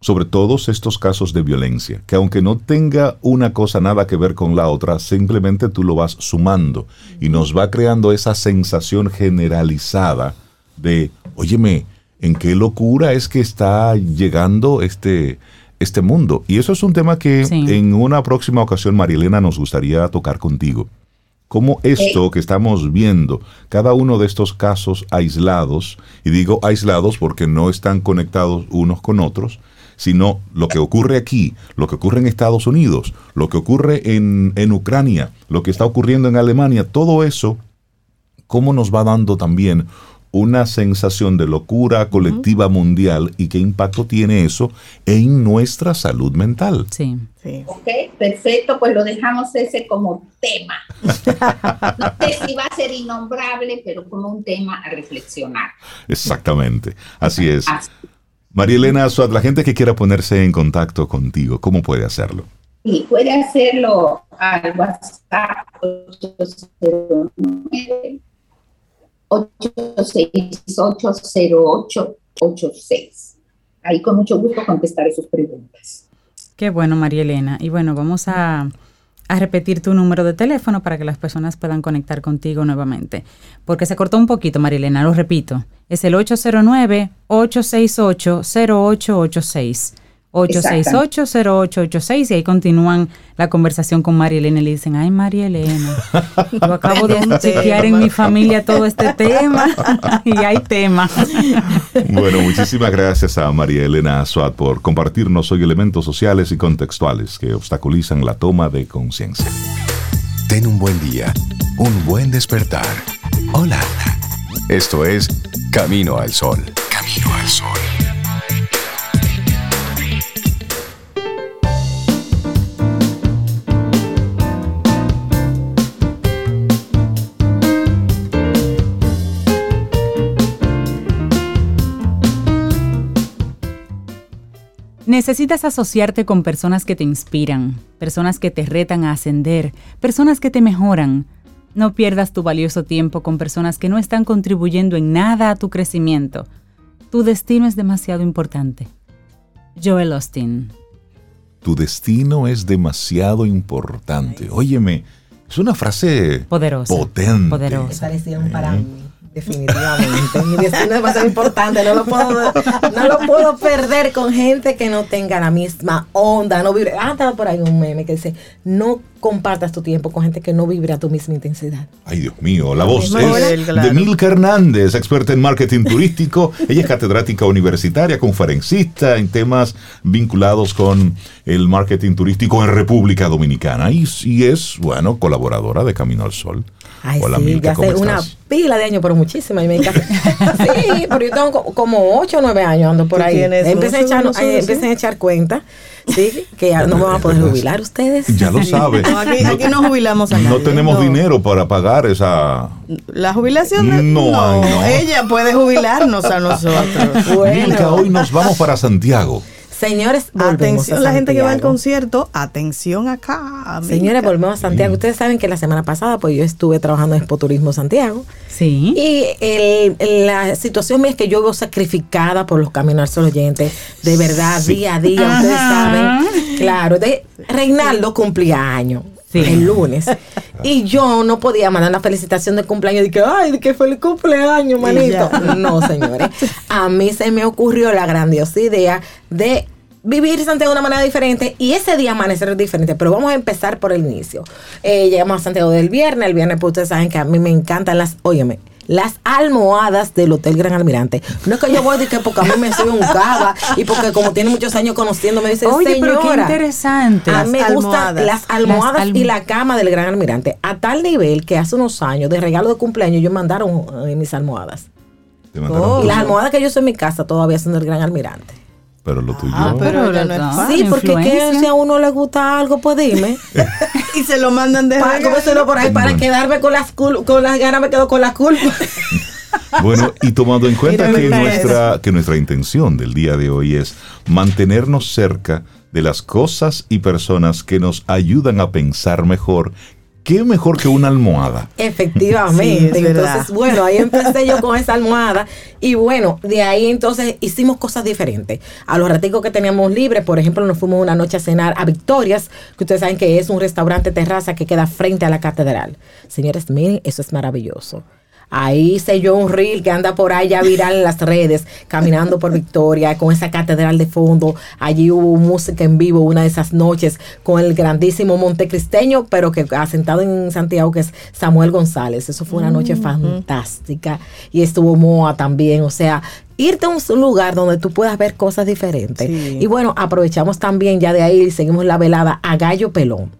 sobre todos estos casos de violencia, que aunque no tenga una cosa nada que ver con la otra, simplemente tú lo vas sumando y nos va creando esa sensación generalizada de, óyeme, en qué locura es que está llegando este, este mundo. Y eso es un tema que en una próxima ocasión, Marielena, nos gustaría tocar contigo. Cómo esto que estamos viendo, cada uno de estos casos aislados, y digo aislados porque no están conectados unos con otros, sino lo que ocurre aquí, lo que ocurre en Estados Unidos, lo que ocurre en, en Ucrania, lo que está ocurriendo en Alemania, todo eso, cómo nos va dando también una sensación de locura colectiva mundial y qué impacto tiene eso en nuestra salud mental. Sí. sí. Ok, perfecto, pues lo dejamos ese como tema. no sé si va a ser innombrable, pero como un tema a reflexionar. Exactamente, así es. María Elena Suárez, la gente que quiera ponerse en contacto contigo, ¿cómo puede hacerlo? Sí, puede hacerlo al WhatsApp 809 8680886. Ahí con mucho gusto contestaré sus preguntas. Qué bueno, María Elena. Y bueno, vamos a, a, repetir tu número de teléfono para que las personas puedan conectar contigo nuevamente. Porque se cortó un poquito, María Elena, lo repito. Es el 809-868-0886. 868-0886 y ahí continúan la conversación con María Elena y le dicen, ay María Elena, yo acabo de chequear en mi familia todo este tema y hay tema. Bueno, muchísimas gracias a María Elena Azuat por compartirnos hoy elementos sociales y contextuales que obstaculizan la toma de conciencia. Ten un buen día, un buen despertar. Hola. Esto es Camino al Sol. Camino al Sol. Necesitas asociarte con personas que te inspiran, personas que te retan a ascender, personas que te mejoran. No pierdas tu valioso tiempo con personas que no están contribuyendo en nada a tu crecimiento. Tu destino es demasiado importante. Joel Austin. Tu destino es demasiado importante. Óyeme, es una frase poderosa. Potente. Poderosa. para mí. Definitivamente. Mi destino es ser importante. No lo, puedo, no lo puedo perder con gente que no tenga la misma onda. No vibre. Ah, estaba por ahí un meme que dice: No compartas tu tiempo con gente que no vibre a tu misma intensidad. Ay, Dios mío. La voz es de Milka Hernández, experta en marketing turístico. Ella es catedrática universitaria, conferencista en temas vinculados con el marketing turístico en República Dominicana. Y, y es, bueno, colaboradora de Camino al Sol. Ay, sí, ya hace una pila de años, pero muchísimas. Y me sí, pero yo tengo como 8 o 9 años ando por ahí. Empecé a, echar, a echar cuenta. Sí, que ya no me van a poder jubilar ustedes. Ya lo sabe. No, aquí, no, jubilamos a nadie. No tenemos dinero para pagar esa... La jubilación. no, no, ella puede jubilarnos a nosotros. Bueno. hoy nos vamos para Santiago. Señores, atención, la gente que va al concierto, atención acá. Señores, volvemos a Santiago. Ustedes saben que la semana pasada, pues yo estuve trabajando en Expoturismo Santiago. Sí. Y la situación es que yo veo sacrificada por los caminos al oyentes, de verdad, día a día, ustedes saben. Claro, de Reinaldo cumplía años. El lunes. Y yo no podía mandar la felicitación de cumpleaños. De que, ay, que feliz cumpleaños, manito. No, señores. A mí se me ocurrió la grandiosa idea de vivir Santiago de una manera diferente y ese día amanecer diferente. Pero vamos a empezar por el inicio. Eh, llegamos a Santiago del viernes. El viernes, pues ustedes saben que a mí me encantan las, óyeme, las almohadas del Hotel Gran Almirante. No es que yo voy de que porque a mí me soy un cava y porque como tiene muchos años conociendo me dice, Oye, pero qué interesante. A mí me gustan las almohadas y la cama del Gran Almirante. A tal nivel que hace unos años, de regalo de cumpleaños, yo mandaron eh, mis almohadas. y las almohadas que yo uso en mi casa todavía son del Gran Almirante. Pero lo tuyo. Ah, pero no es Sí, porque si a uno le gusta algo, pues dime. y se lo mandan de para, por ahí para quedarme con las con las ganas me quedo con la culpa. Bueno, y tomando en cuenta que nuestra, que nuestra intención del día de hoy es mantenernos cerca de las cosas y personas que nos ayudan a pensar mejor qué mejor que una almohada. Efectivamente. entonces, bueno, ahí empecé yo con esa almohada y bueno, de ahí entonces hicimos cosas diferentes. A los raticos que teníamos libres, por ejemplo, nos fuimos una noche a cenar a Victorias, que ustedes saben que es un restaurante terraza que queda frente a la catedral. Señores, miren, eso es maravilloso. Ahí sé yo un reel que anda por allá viral en las redes, caminando por Victoria, con esa catedral de fondo. Allí hubo música en vivo una de esas noches con el grandísimo montecristeño, pero que asentado en Santiago, que es Samuel González. Eso fue una noche fantástica. Y estuvo Moa también. O sea, irte a un lugar donde tú puedas ver cosas diferentes. Y bueno, aprovechamos también ya de ahí y seguimos la velada a Gallo Pelón.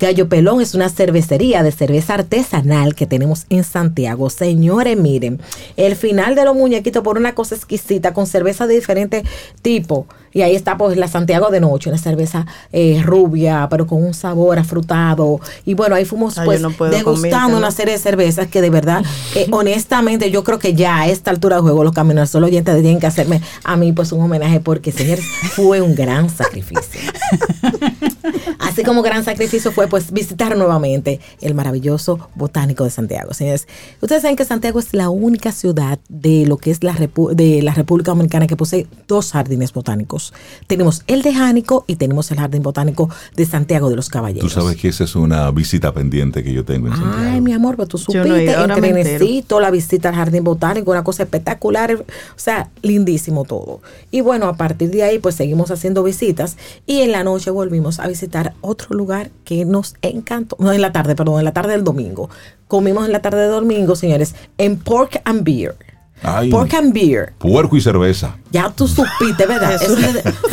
Gallo Pelón es una cervecería de cerveza artesanal que tenemos en Santiago. Señores, miren, el final de los muñequitos por una cosa exquisita con cerveza de diferentes tipos. Y ahí está pues la Santiago de Noche, una cerveza eh, rubia, pero con un sabor afrutado. Y bueno, ahí fuimos pues degustando una serie de cervezas que de verdad, eh, honestamente, yo creo que ya a esta altura de juego los caminos solo oyentes tienen que hacerme a mí pues un homenaje porque, señores, fue un gran sacrificio. Así como gran sacrificio fue pues visitar nuevamente el maravilloso botánico de Santiago. Señores, ustedes saben que Santiago es la única ciudad de lo que es la, de la República Dominicana que posee dos jardines botánicos. Tenemos el de Jánico y tenemos el jardín botánico de Santiago de los Caballeros. Tú sabes que esa es una visita pendiente que yo tengo en Santiago. Ay, mi amor, pero tú supiste, no la visita al jardín botánico, una cosa espectacular, o sea, lindísimo todo. Y bueno, a partir de ahí pues seguimos haciendo visitas y en la noche volvimos a visitar otro lugar que nos encantó, no en la tarde, perdón, en la tarde del domingo. Comimos en la tarde del domingo, señores, en Pork and Beer. Pork and beer. Puerco y cerveza. Ya tú supiste, ¿verdad? eso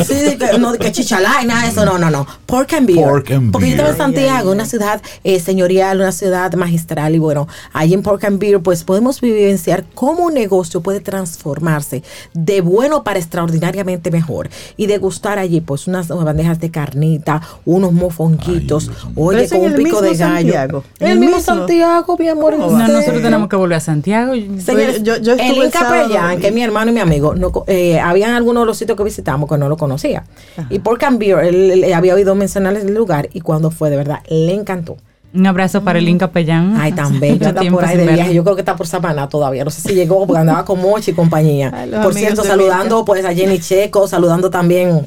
sí, no, de que chichalá y nada de eso. No, no, no. Pork and beer. Pork and Porque yo estaba en Santiago, una ciudad eh, señorial, una ciudad magistral. Y bueno, ahí en Pork and Beer, pues podemos vivenciar cómo un negocio puede transformarse de bueno para extraordinariamente mejor. Y degustar allí, pues, unas bandejas de carnita, unos mofonquitos. oye, con un pico de gallo. En el, mismo Santiago, mi amor. No, nosotros tenemos que volver a Santiago. Señores, yo, yo el Capellán, que es mi hermano y mi amigo, no, eh, habían algunos de los sitios que visitamos que no lo conocía. Y por cambio, él, había oído mencionar el lugar y cuando fue, de verdad, le encantó. Un abrazo para el Capellán. Ay, tan bello. Está por ahí de viaje. Yo creo que está por Sabana todavía. No sé si llegó porque andaba con Mochi y compañía. por cierto, saludando pues a Jenny Checo, saludando también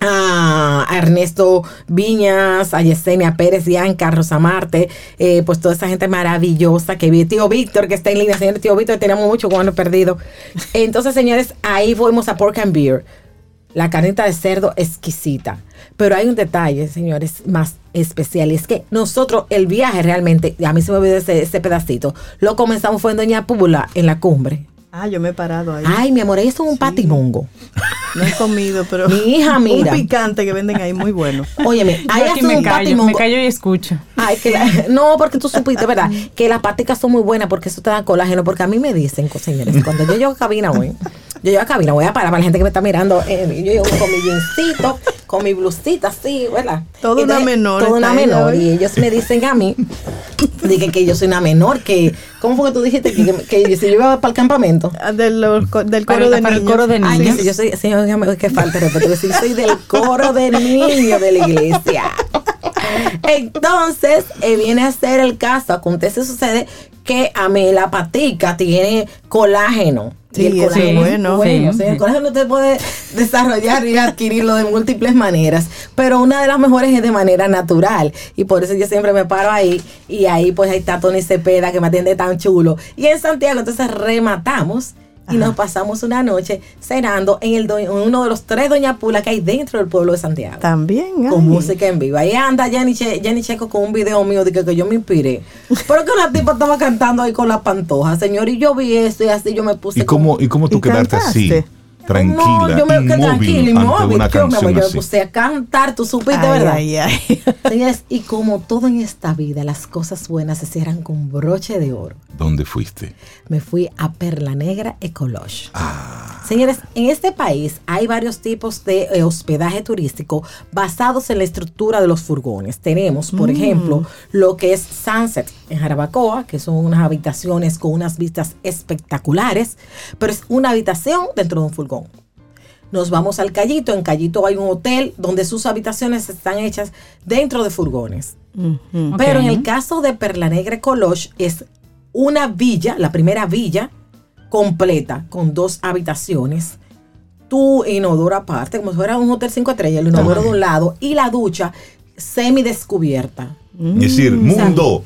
a Ernesto Viñas, a Yesenia Pérez, Bianca, Rosa Marte, eh, pues toda esa gente maravillosa que vi, tío Víctor que está en línea, señor tío Víctor, tenemos mucho cuando perdido. Entonces, señores, ahí fuimos a Pork and Beer, la carnita de cerdo exquisita. Pero hay un detalle, señores, más especial, y es que nosotros, el viaje realmente, a mí se me olvidó ese, ese pedacito, lo comenzamos fue en Doña Púbula, en la cumbre. Ah, yo me he parado ahí. Ay, mi amor, eso es un patimongo. No he comido, pero. Mi hija, mira. Un picante que venden ahí muy bueno. Óyeme, ahí es un patimongo. Me callo y escucho. Ay, que no, porque tú supiste, ¿verdad? Que las paticas son muy buenas porque eso te da colágeno. Porque a mí me dicen, señores, cuando yo llego a cabina hoy, yo llego a cabina, voy a parar para la gente que me está mirando. Eh, yo llego con mi jeansito, con mi blusita así, ¿verdad? Todo una menor. Todo una menor. Y ellos me dicen a mí, dije que yo soy una menor, que. ¿Cómo fue que tú dijiste que, que, si yo iba para el campamento? Ah, del, del coro de niños. el coro de niños. Ay, que yo soy, señor, que falta respeto. Si soy del coro de niños de la iglesia. Entonces, eh, viene a ser el caso. Acontece, sucede que a mí la patica tiene colágeno. Sí, el colágeno es bueno. bueno el colágeno usted puede desarrollar y adquirirlo de múltiples maneras, pero una de las mejores es de manera natural. Y por eso yo siempre me paro ahí y ahí pues ahí está Tony Cepeda que me atiende tan chulo. Y en Santiago entonces rematamos y nos pasamos una noche cenando en, el uno de los tres Doña Pula que hay dentro del pueblo de Santiago. También. Con música en vivo. Ahí anda Jenny, Checo con un video mío de que, yo me inspiré. Pero que una tipa estaba cantando ahí con la pantoja, señor, y yo vi eso y así yo me puse. ¿Y cómo, ¿y cómo tú quedaste así? Tranquila, no, yo me quedé tranquila, inmóvil. Yo, me, yo me puse a cantar, tú supiste, ¿verdad? Ay, ay. Señores, y como todo en esta vida, las cosas buenas se cierran con broche de oro. ¿Dónde fuiste? Me fui a Perla Negra Ecologe. Ah. Señores, en este país hay varios tipos de eh, hospedaje turístico basados en la estructura de los furgones. Tenemos, por mm. ejemplo, lo que es Sunset en Jarabacoa, que son unas habitaciones con unas vistas espectaculares, pero es una habitación dentro de un furgón nos vamos al Callito. En Callito hay un hotel donde sus habitaciones están hechas dentro de furgones. Pero en el caso de Perla Negra Coloche es una villa, la primera villa completa con dos habitaciones. Tu inodoro aparte, como si fuera un hotel cinco estrellas, el inodoro de un lado y la ducha semi descubierta. Es decir, mundo.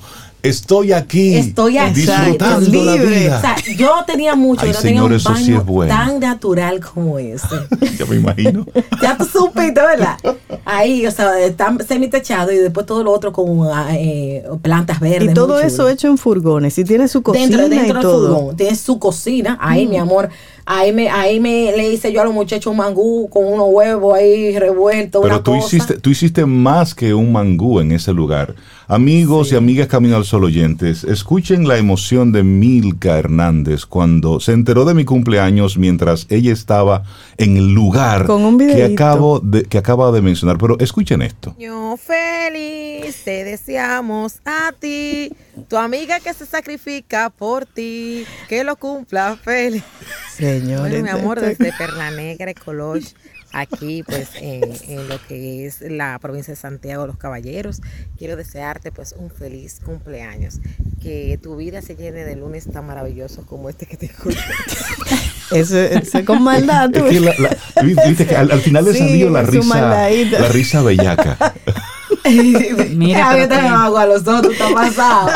Estoy aquí. Estoy aquí. Disfrutando la vida. O sea, yo tenía mucho, yo no tenía un baño tan natural como ese. ya me imagino. ya tú supiste, ¿verdad? Ahí, o sea, tan semi-techado y después todo lo otro con ah, eh, plantas verdes. Y todo eso hecho en furgones. Y tiene su cocina dentro, dentro y todo. Furgón. Tiene su cocina. Ahí, mi mm. amor Ahí me, ahí me le hice yo a los muchachos un mangú con unos huevos ahí revueltos. Pero tú hiciste, tú hiciste más que un mangú en ese lugar. Amigos y amigas Camino al Sol oyentes, escuchen la emoción de Milka Hernández cuando se enteró de mi cumpleaños mientras ella estaba en el lugar que acabo de, que acaba de mencionar. Pero escuchen esto. Yo feliz, te deseamos a ti, tu amiga que se sacrifica por ti, que lo cumpla feliz. Señores. mi amor, desde Perla Negra, Coloche aquí pues en, lo que es la provincia de Santiago de los Caballeros. Quiero desearte pues un feliz cumpleaños, que tu vida se llene de lunes tan maravillosos como este que te escucho. Eso, es con maldad. viste que al, final de sí, la risa, la risa bellaca. Mira, a te agua a los dos, tú estás pasado.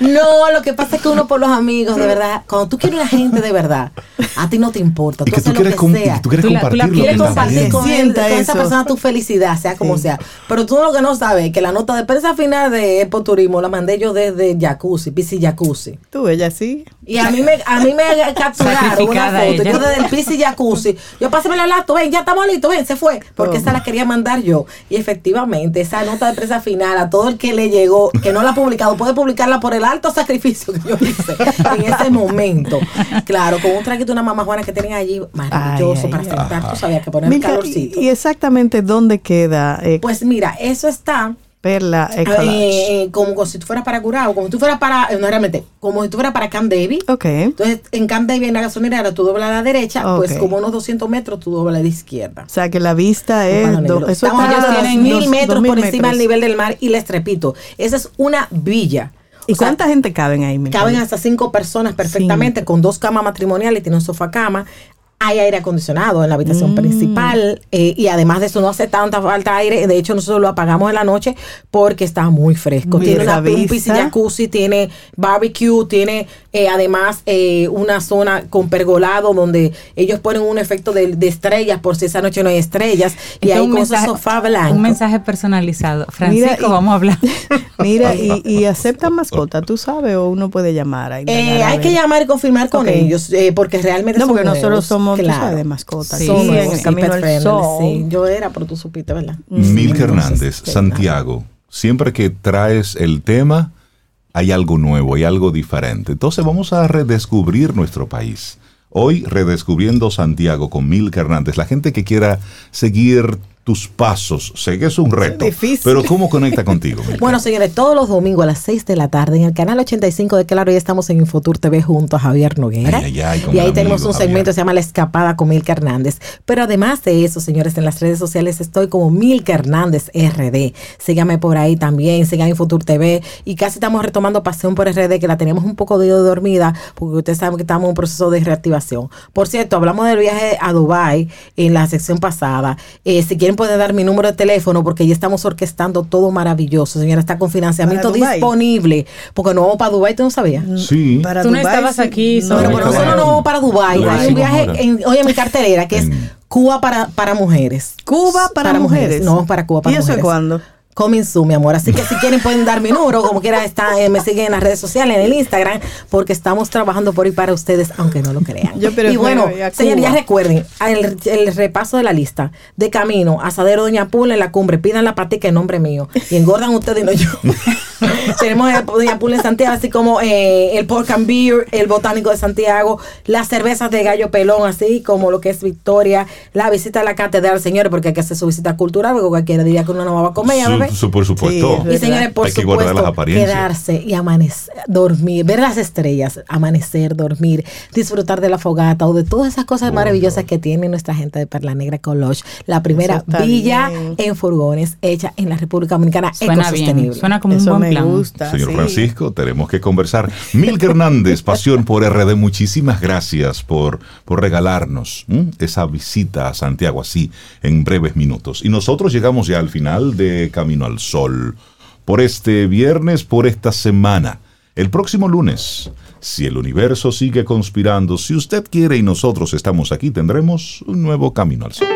no, lo que pasa es que uno por los amigos, de verdad, cuando tú quieres a la gente de verdad, a ti no te importa. Tú, haces lo que sea. Tú quieres compartir, quieres compartir con, él, con esa persona tu felicidad, sea como sea. Pero tú lo que no sabes es que la nota de prensa final de Expo Turismo la mandé yo desde Jacuzzi, Pisi Jacuzzi. Tú, ella sí. Y a mí me, a mí me capturaron una foto. Yo desde el Pisi Jacuzzi. Yo pásame la lato, ven, ya estamos listos, ven, se fue. Porque esa la quería mandar yo. Y efectivamente, esa nota de prensa final a todo el que le llegó, que no la ha publicado, puede publicarla por el alto sacrificio que yo hice en ese momento. Claro, con un traguito una mamá Juana que tenía allí, maravilloso para sentar, tú sabías que poner el calorcito. Y, exactamente dónde queda? Eh, pues mira, eso está Perla eh, eh, como, si tú fueras para Curado, como si tú fueras para, no realmente, como si tú fueras para Camp David. Ok. Entonces, en Camp David, en la gasolinera, tú doblas a la derecha, pues como unos 200 metros, tú doblas a la izquierda. O sea, que la vista es... Do, eso Estamos tienen mil metros por encima del nivel del mar y les repito, esa es una villa. ¿Y cuánta gente caben ahí? Caben hasta cinco personas perfectamente, con dos camas matrimoniales, y tiene un sofá cama hay aire acondicionado en la habitación mm. principal eh, y además de eso no hace tanta falta aire. De hecho, nosotros lo apagamos en la noche porque está muy fresco. tiene una, un piscina jacuzzi, tiene barbecue, tiene eh, además eh, una zona con pergolado donde ellos ponen un efecto de, estrellas por si esa noche no hay estrellas y hay con sofá blanco. Un mensaje personalizado. Francisco, vamos a hablar. Mira, y, y aceptan mascota, ¿tú sabes? ¿O uno puede llamar? hay que llamar y confirmar con ellos porque realmente no, porque nosotros somos claro. de mascotas. Sí, en el camino al sol. yo era, pero tú supiste, ¿verdad? Mil Hernández, Santiago. Siempre que traes el tema, hay algo nuevo, hay algo diferente. Entonces vamos a redescubrir nuestro país. Hoy redescubriendo Santiago con Mil Hernández. La gente que quiera seguir tus pasos. Sé que es un reto. Pero ¿cómo conecta contigo? bueno, señores, todos los domingos a las 6 de la tarde en el canal 85 de Claro, ya estamos en Infotur TV junto a Javier Noguera. y ahí tenemos un segmento que se llama La Escapada con Milka Hernández. Pero además de eso, señores, en las redes sociales estoy como Milka Hernández RD. Síganme por ahí también, sigan Infotur TV. Y casi estamos retomando Pasión por RD, que la tenemos un poco de dormida, porque ustedes saben que estamos en un proceso de reactivación. Por cierto, hablamos del viaje a Dubai en la sección pasada. Eh, si quieren puede dar mi número de teléfono porque ya estamos orquestando todo maravilloso. Señora, está con financiamiento disponible. Porque no vamos para Dubái, ¿tú no sabías? Sí. Para Tú no estabas aquí. No, pero nosotros no vamos para Dubái. Hay un viaje, en, oye, mi cartelera, que es Cuba para, para mujeres. Cuba para, mujeres. No, para Cuba para mujeres. ¿Y eso cuándo? Coming mi amor. Así que si quieren pueden dar mi número, como quiera, está, eh, me siguen en las redes sociales, en el Instagram, porque estamos trabajando por ahí para ustedes, aunque no lo crean. y bueno, señores, ya recuerden, el, repaso de la lista. De camino, asadero Doña Pula en la cumbre, pidan la patica en nombre mío. Y engordan ustedes y no yo. Tenemos el Doña Pula en Santiago, así como eh, el Pork and Beer, el Botánico de Santiago, las cervezas de Gallo Pelón, así como lo que es Victoria, la visita a la Catedral, señores, porque hay que hacer su visita cultural, porque cualquiera diría que uno no va a comer por supuesto. y señores, por supuesto, quedarse y amanecer, dormir, ver las estrellas, amanecer, dormir, disfrutar de la fogata o de todas esas cosas maravillosas que tiene nuestra gente de Perla Negra College, la primera villa en furgones hecha en la República Dominicana suena ecosostenible. Suena como un buen plan. Gusta, Señor Francisco, tenemos que conversar. Milka Hernández, Pasión por RD, muchísimas gracias por, por regalarnos esa visita a Santiago así en breves minutos. Y nosotros llegamos ya al final de Camino al Sol. Por este viernes, por esta semana. El próximo lunes, si el universo sigue conspirando, si usted quiere y nosotros estamos aquí, tendremos un nuevo Camino al Sol.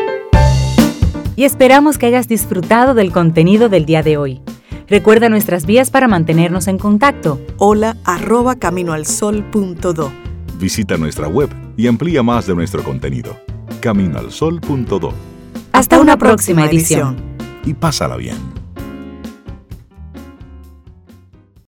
Y esperamos que hayas disfrutado del contenido del día de hoy. Recuerda nuestras vías para mantenernos en contacto. Hola arroba caminoalsol.do. Visita nuestra web y amplía más de nuestro contenido. Caminoalsol.do. Hasta, una, próxima, edición. Y pásala bien.